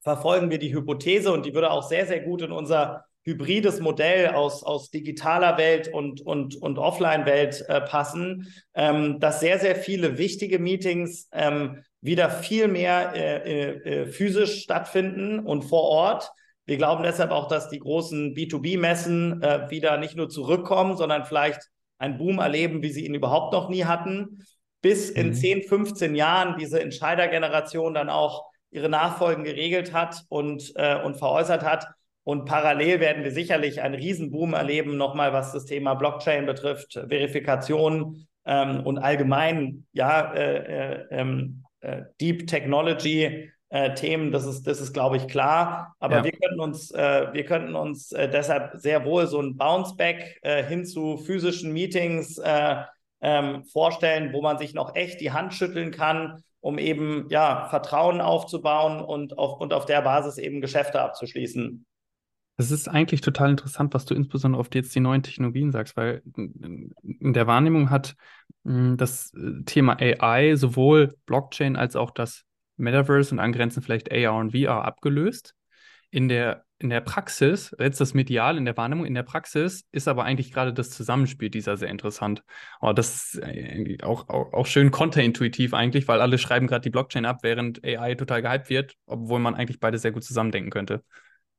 verfolgen wir die Hypothese und die würde auch sehr, sehr gut in unser hybrides Modell aus, aus digitaler Welt und, und, und Offline-Welt äh, passen, ähm, dass sehr, sehr viele wichtige Meetings ähm, wieder viel mehr äh, äh, physisch stattfinden und vor Ort. Wir glauben deshalb auch, dass die großen B2B-Messen äh, wieder nicht nur zurückkommen, sondern vielleicht einen Boom erleben, wie sie ihn überhaupt noch nie hatten bis in mhm. 10, 15 Jahren diese Entscheidergeneration dann auch ihre Nachfolgen geregelt hat und, äh, und veräußert hat. Und parallel werden wir sicherlich einen Riesenboom erleben, nochmal was das Thema Blockchain betrifft, Verifikation ähm, und allgemein, ja, äh, äh, ähm, äh Deep Technology. Äh, Themen, das ist, das ist, glaube ich, klar. Aber ja. wir könnten uns, äh, wir könnten uns deshalb sehr wohl so ein Bounceback hin zu physischen Meetings ähm, vorstellen, wo man sich noch echt die Hand schütteln kann, um eben ja Vertrauen aufzubauen und auf, und auf der Basis eben Geschäfte abzuschließen. Das ist eigentlich total interessant, was du insbesondere auf jetzt die neuen Technologien sagst, weil in der Wahrnehmung hat das äh, Thema AI sowohl Blockchain als auch das Metaverse und angrenzend vielleicht AR und VR abgelöst. In der in der Praxis, jetzt das Medial in der Wahrnehmung, in der Praxis ist aber eigentlich gerade das Zusammenspiel dieser sehr interessant. Aber das ist auch, auch, auch schön konterintuitiv eigentlich, weil alle schreiben gerade die Blockchain ab, während AI total gehypt wird, obwohl man eigentlich beide sehr gut zusammendenken könnte.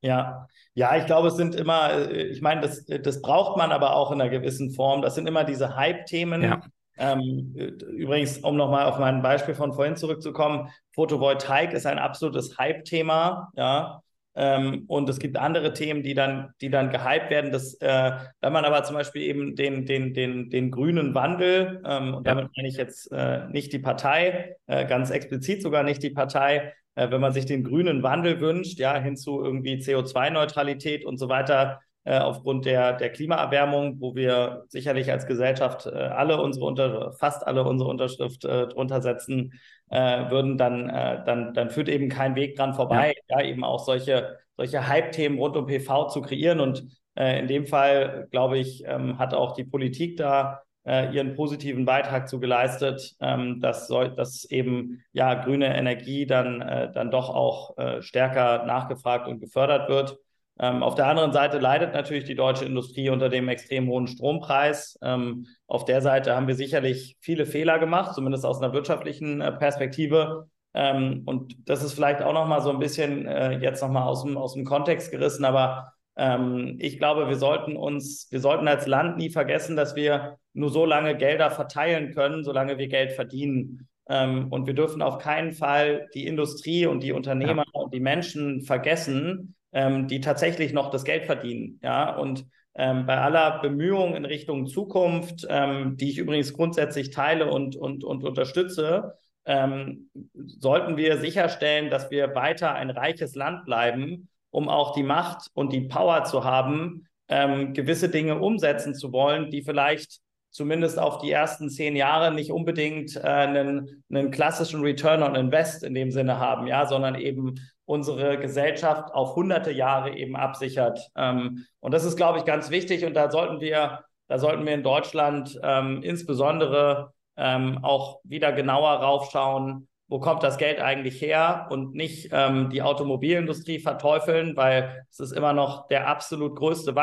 Ja, ja, ich glaube, es sind immer, ich meine, das, das braucht man aber auch in einer gewissen Form. Das sind immer diese Hype-Themen. Ja. Ähm, übrigens, um nochmal auf mein Beispiel von vorhin zurückzukommen, Photovoltaik ist ein absolutes Hype-Thema. Ja, ähm, und es gibt andere Themen, die dann, die dann gehypt werden. Das, äh, wenn man aber zum Beispiel eben den, den, den, den grünen Wandel, ähm, und damit meine ich jetzt äh, nicht die Partei, äh, ganz explizit sogar nicht die Partei, äh, wenn man sich den grünen Wandel wünscht, ja, hin zu irgendwie CO2-Neutralität und so weiter, aufgrund der, der Klimaerwärmung, wo wir sicherlich als Gesellschaft äh, alle unsere unter, fast alle unsere Unterschrift äh, drunter setzen äh, würden, dann, äh, dann, dann führt eben kein Weg dran vorbei, ja, ja eben auch solche, solche Hype-Themen rund um PV zu kreieren. Und äh, in dem Fall, glaube ich, ähm, hat auch die Politik da ihren positiven Beitrag zu geleistet, ähm, dass, soll, dass eben ja grüne Energie dann, dann doch auch stärker nachgefragt und gefördert wird. Ähm, auf der anderen Seite leidet natürlich die deutsche Industrie unter dem extrem hohen Strompreis. Ähm, auf der Seite haben wir sicherlich viele Fehler gemacht, zumindest aus einer wirtschaftlichen äh, Perspektive. Ähm, und das ist vielleicht auch nochmal so ein bisschen äh, jetzt nochmal aus dem, aus dem Kontext gerissen, aber ähm, ich glaube, wir sollten uns, wir sollten als Land nie vergessen, dass wir nur so lange Gelder verteilen können, solange wir Geld verdienen. Ähm, und wir dürfen auf keinen Fall die Industrie und die Unternehmer ja. und die Menschen vergessen, ähm, die tatsächlich noch das Geld verdienen. Ja, und ähm, bei aller Bemühung in Richtung Zukunft, ähm, die ich übrigens grundsätzlich teile und, und, und unterstütze, ähm, sollten wir sicherstellen, dass wir weiter ein reiches Land bleiben, um auch die Macht und die Power zu haben, ähm, gewisse Dinge umsetzen zu wollen, die vielleicht zumindest auf die ersten zehn Jahre nicht unbedingt äh, einen, einen klassischen Return on Invest in dem Sinne haben, ja, sondern eben unsere Gesellschaft auf hunderte Jahre eben absichert. Ähm, und das ist, glaube ich, ganz wichtig. Und da sollten wir, da sollten wir in Deutschland ähm, insbesondere ähm, auch wieder genauer raufschauen, wo kommt das Geld eigentlich her und nicht ähm, die Automobilindustrie verteufeln, weil es ist immer noch der absolut größte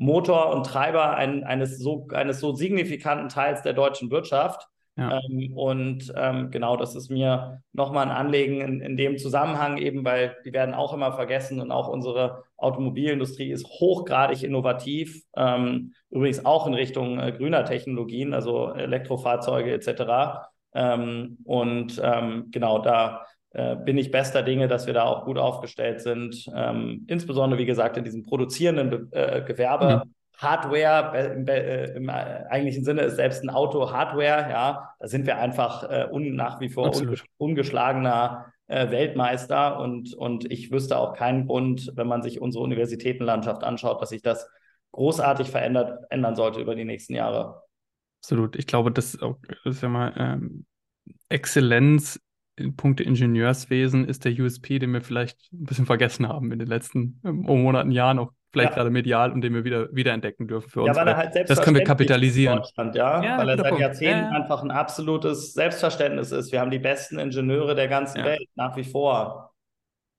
Wachstumsmotor und Treiber ein, eines, so, eines so signifikanten Teils der deutschen Wirtschaft. Ja. Ähm, und ähm, genau, das ist mir nochmal ein Anliegen in, in, dem Zusammenhang eben, weil die werden auch immer vergessen und auch unsere Automobilindustrie ist hochgradig innovativ, ähm, übrigens auch in Richtung äh, grüner Technologien, also Elektrofahrzeuge etc. Ähm, und ähm, genau da äh, bin ich bester Dinge, dass wir da auch gut aufgestellt sind, ähm, insbesondere wie gesagt in diesem produzierenden Be äh, Gewerbe. Mhm. Hardware im, äh, im, eigentlichen Sinne ist selbst ein Auto Hardware, ja, da sind wir einfach äh, un, nach wie vor un, ungeschlagener äh, Weltmeister und, und ich wüsste auch keinen Grund, wenn man sich unsere Universitätenlandschaft anschaut, dass sich das großartig verändert, ändern sollte über die nächsten Jahre. Absolut. Ich glaube, das ist auch, das ist ja mal ähm, Exzellenz in puncto Ingenieurswesen ist der USP, den wir vielleicht ein bisschen vergessen haben in den letzten ähm, Monaten, Jahren, auch vielleicht ja. gerade medial und den wir wieder wiederentdecken dürfen für uns. Ja, weil er halt das können wir kapitalisieren. In Deutschland, ja? ja weil er seit Punkt. Jahrzehnten ja. einfach ein absolutes Selbstverständnis ist. Wir haben die besten Ingenieure der ganzen Welt, nach wie vor.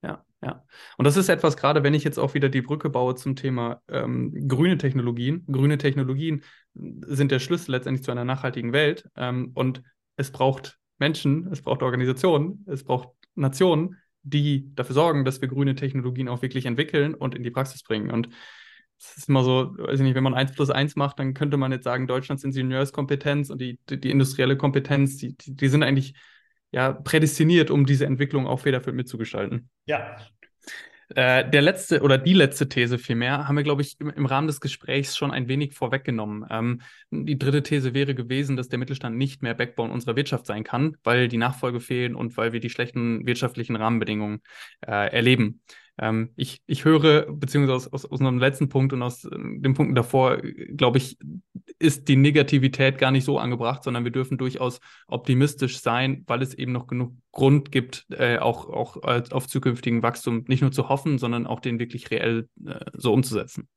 Ja, ja. Und das ist etwas, gerade wenn ich jetzt auch wieder die Brücke baue zum Thema ähm, grüne Technologien. Grüne Technologien sind der Schlüssel letztendlich zu einer nachhaltigen Welt. Ähm, und es braucht Menschen, es braucht Organisationen, es braucht Nationen, die dafür sorgen, dass wir grüne Technologien auch wirklich entwickeln und in die Praxis bringen. Und es ist immer so, weiß ich nicht, wenn man eins plus eins macht, dann könnte man jetzt sagen, Deutschlands Ingenieurskompetenz und die, die, die industrielle Kompetenz, die, die, die, sind eigentlich ja prädestiniert, um diese Entwicklung auch federführend mitzugestalten. Ja, äh, der letzte oder die letzte These vielmehr haben wir, glaube ich, im, im, Rahmen des Gesprächs schon ein wenig vorweggenommen. Ähm, die dritte These wäre gewesen, dass der Mittelstand nicht mehr Backbone unserer Wirtschaft sein kann, weil die Nachfolge fehlen und weil wir die schlechten wirtschaftlichen Rahmenbedingungen äh, erleben. Ähm, ich, ich höre, beziehungsweise aus, aus, aus unserem letzten Punkt und aus äh, den Punkten davor, glaube ich, ist die Negativität gar nicht so angebracht, sondern wir dürfen durchaus optimistisch sein, weil es eben noch genug Grund gibt, äh, auch, auch auf zukünftigen Wachstum nicht nur zu hoffen, sondern auch den wirklich reell äh, so umzusetzen.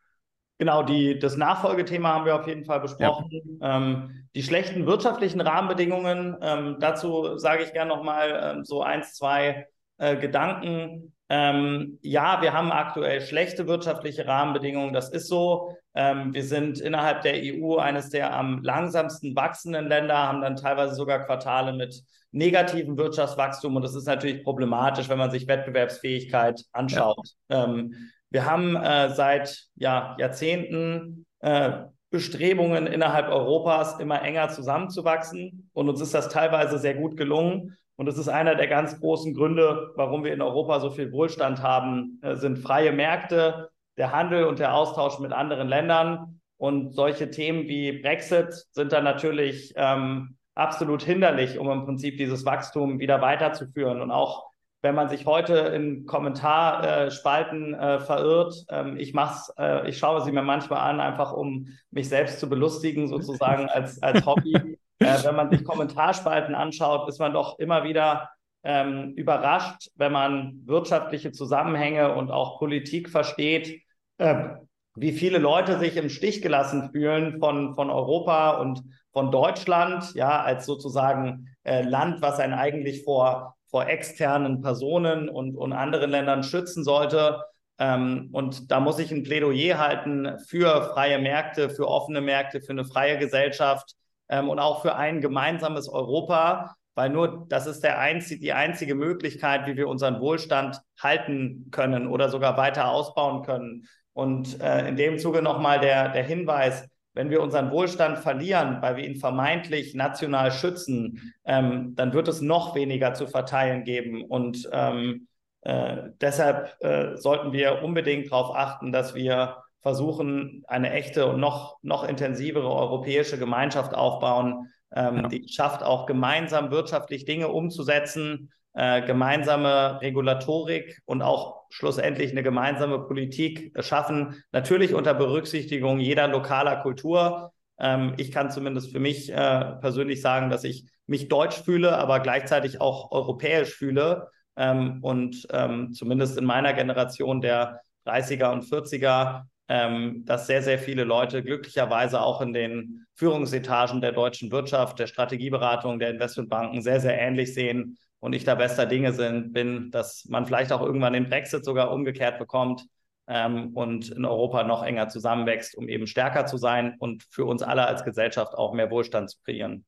Genau, die, das Nachfolgethema haben wir auf jeden Fall besprochen. Ja. Ähm, die schlechten wirtschaftlichen Rahmenbedingungen, ähm, dazu sage ich gerne nochmal ähm, so eins, zwei äh, Gedanken. Ähm, ja, wir haben aktuell schlechte wirtschaftliche Rahmenbedingungen, das ist so. Ähm, wir sind innerhalb der EU eines der am langsamsten wachsenden Länder, haben dann teilweise sogar Quartale mit negativem Wirtschaftswachstum und das ist natürlich problematisch, wenn man sich Wettbewerbsfähigkeit anschaut. Ja. Ähm, wir haben äh, seit ja, Jahrzehnten äh, Bestrebungen innerhalb Europas immer enger zusammenzuwachsen und uns ist das teilweise sehr gut gelungen. Und das ist einer der ganz großen Gründe, warum wir in Europa so viel Wohlstand haben, äh, sind freie Märkte, der Handel und der Austausch mit anderen Ländern. Und solche Themen wie Brexit sind dann natürlich ähm, absolut hinderlich, um im Prinzip dieses Wachstum wieder weiterzuführen. Und auch wenn man sich heute in Kommentarspalten äh, verirrt, ähm, ich mach's, äh, ich schaue sie mir manchmal an, einfach um mich selbst zu belustigen, sozusagen als, als Hobby. Äh, wenn man sich Kommentarspalten anschaut, ist man doch immer wieder ähm, überrascht, wenn man wirtschaftliche Zusammenhänge und auch Politik versteht, äh, wie viele Leute sich im Stich gelassen fühlen von, von Europa und von Deutschland, ja, als sozusagen äh, Land, was einen eigentlich vor, vor externen Personen und, und anderen Ländern schützen sollte. Ähm, und da muss ich ein Plädoyer halten für freie Märkte, für offene Märkte, für eine freie Gesellschaft ähm, und auch für ein gemeinsames Europa, weil nur das ist der einzig, die einzige Möglichkeit, wie wir unseren Wohlstand halten können oder sogar weiter ausbauen können. Und äh, in dem Zuge nochmal der, der Hinweis, wenn wir unseren Wohlstand verlieren, weil wir ihn vermeintlich national schützen, ähm, dann wird es noch weniger zu verteilen geben. Und ähm, äh, deshalb äh, sollten wir unbedingt darauf achten, dass wir versuchen, eine echte und noch, noch intensivere europäische Gemeinschaft aufbauen, ähm, ja. die schafft auch gemeinsam wirtschaftlich Dinge umzusetzen, äh, gemeinsame Regulatorik und auch schlussendlich eine gemeinsame Politik schaffen, natürlich unter Berücksichtigung jeder lokaler Kultur. Ähm, ich kann zumindest für mich äh, persönlich sagen, dass ich mich deutsch fühle, aber gleichzeitig auch europäisch fühle. Ähm, und ähm, zumindest in meiner Generation der 30er und 40er ähm, dass sehr, sehr viele Leute glücklicherweise auch in den Führungsetagen der deutschen Wirtschaft, der Strategieberatung, der Investmentbanken sehr, sehr ähnlich sehen und ich da bester Dinge sind, bin, dass man vielleicht auch irgendwann den Brexit sogar umgekehrt bekommt ähm, und in Europa noch enger zusammenwächst, um eben stärker zu sein und für uns alle als Gesellschaft auch mehr Wohlstand zu kreieren.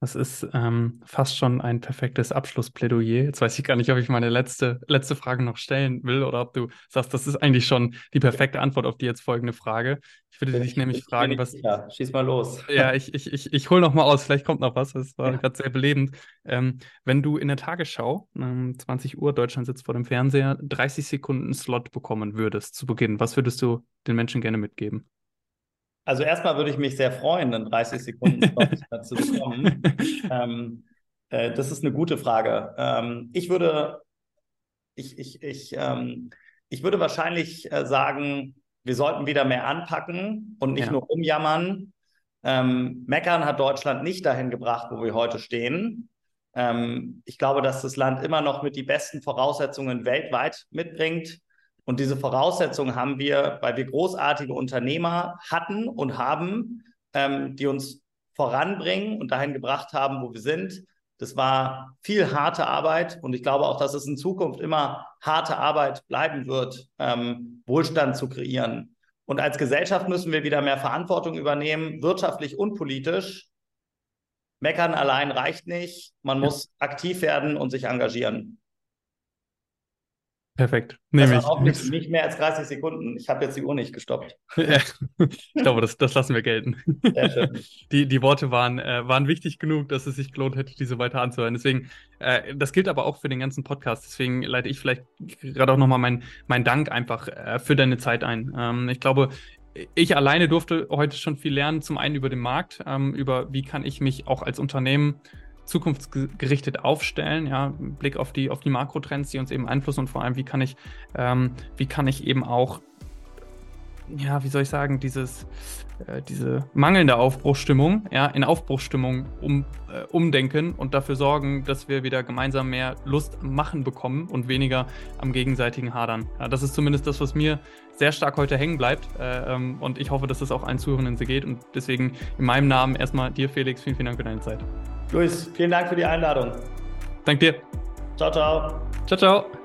Das ist ähm, fast schon ein perfektes Abschlussplädoyer. Jetzt weiß ich gar nicht, ob ich meine letzte, letzte Frage noch stellen will oder ob du sagst, das ist eigentlich schon die perfekte Antwort auf die jetzt folgende Frage. Ich würde dich nämlich fragen, was. Ja, schieß mal los. Ja, ich, ich, ich, ich hole noch mal aus, vielleicht kommt noch was. Das war ja. gerade sehr belebend. Ähm, wenn du in der Tagesschau, ähm, 20 Uhr, Deutschland sitzt vor dem Fernseher, 30 Sekunden Slot bekommen würdest zu Beginn, was würdest du den Menschen gerne mitgeben? Also erstmal würde ich mich sehr freuen, einen 30 Sekunden Slot zu bekommen. ähm, äh, das ist eine gute Frage. Ähm, ich würde, ich, ich, ich, ähm, ich würde wahrscheinlich äh, sagen, wir sollten wieder mehr anpacken und nicht ja. nur umjammern. Ähm, Meckern hat Deutschland nicht dahin gebracht, wo wir heute stehen. Ähm, ich glaube, dass das Land immer noch mit die besten Voraussetzungen weltweit mitbringt. Und diese Voraussetzungen haben wir, weil wir großartige Unternehmer hatten und haben, ähm, die uns voranbringen und dahin gebracht haben, wo wir sind. Das war viel harte Arbeit und ich glaube auch, dass es in Zukunft immer harte Arbeit bleiben wird, ähm, Wohlstand zu kreieren. Und als Gesellschaft müssen wir wieder mehr Verantwortung übernehmen, wirtschaftlich und politisch. Meckern allein reicht nicht. Man muss aktiv werden und sich engagieren. Perfekt. Nehme ich. Auch nicht, nicht, mehr als 30 Sekunden. Ich habe jetzt die Uhr nicht gestoppt. ich glaube, das, das lassen wir gelten. Die, die Worte waren, äh, waren wichtig genug, dass es sich gelohnt hätte, diese weiter anzuhören. Deswegen, äh, das gilt aber auch für den ganzen Podcast. Deswegen leite ich vielleicht gerade auch nochmal meinen mein Dank einfach äh, für deine Zeit ein. Ähm, ich glaube, ich alleine durfte heute schon viel lernen. Zum einen über den Markt, ähm, über wie kann ich mich auch als Unternehmen zukunftsgerichtet aufstellen, ja, Blick auf die, auf die Makrotrends, die uns eben einflussen und vor allem, wie kann ich, ähm, wie kann ich eben auch, ja, wie soll ich sagen, dieses, äh, diese mangelnde Aufbruchsstimmung, ja, in Aufbruchsstimmung um, äh, umdenken und dafür sorgen, dass wir wieder gemeinsam mehr Lust am Machen bekommen und weniger am gegenseitigen Hadern. Ja, das ist zumindest das, was mir sehr stark heute hängen bleibt. Äh, ähm, und ich hoffe, dass das auch allen Zuhörenden so geht. Und deswegen in meinem Namen erstmal dir, Felix, vielen, vielen Dank für deine Zeit. Luis, vielen Dank für die Einladung. Dank dir. Ciao, ciao. Ciao, ciao.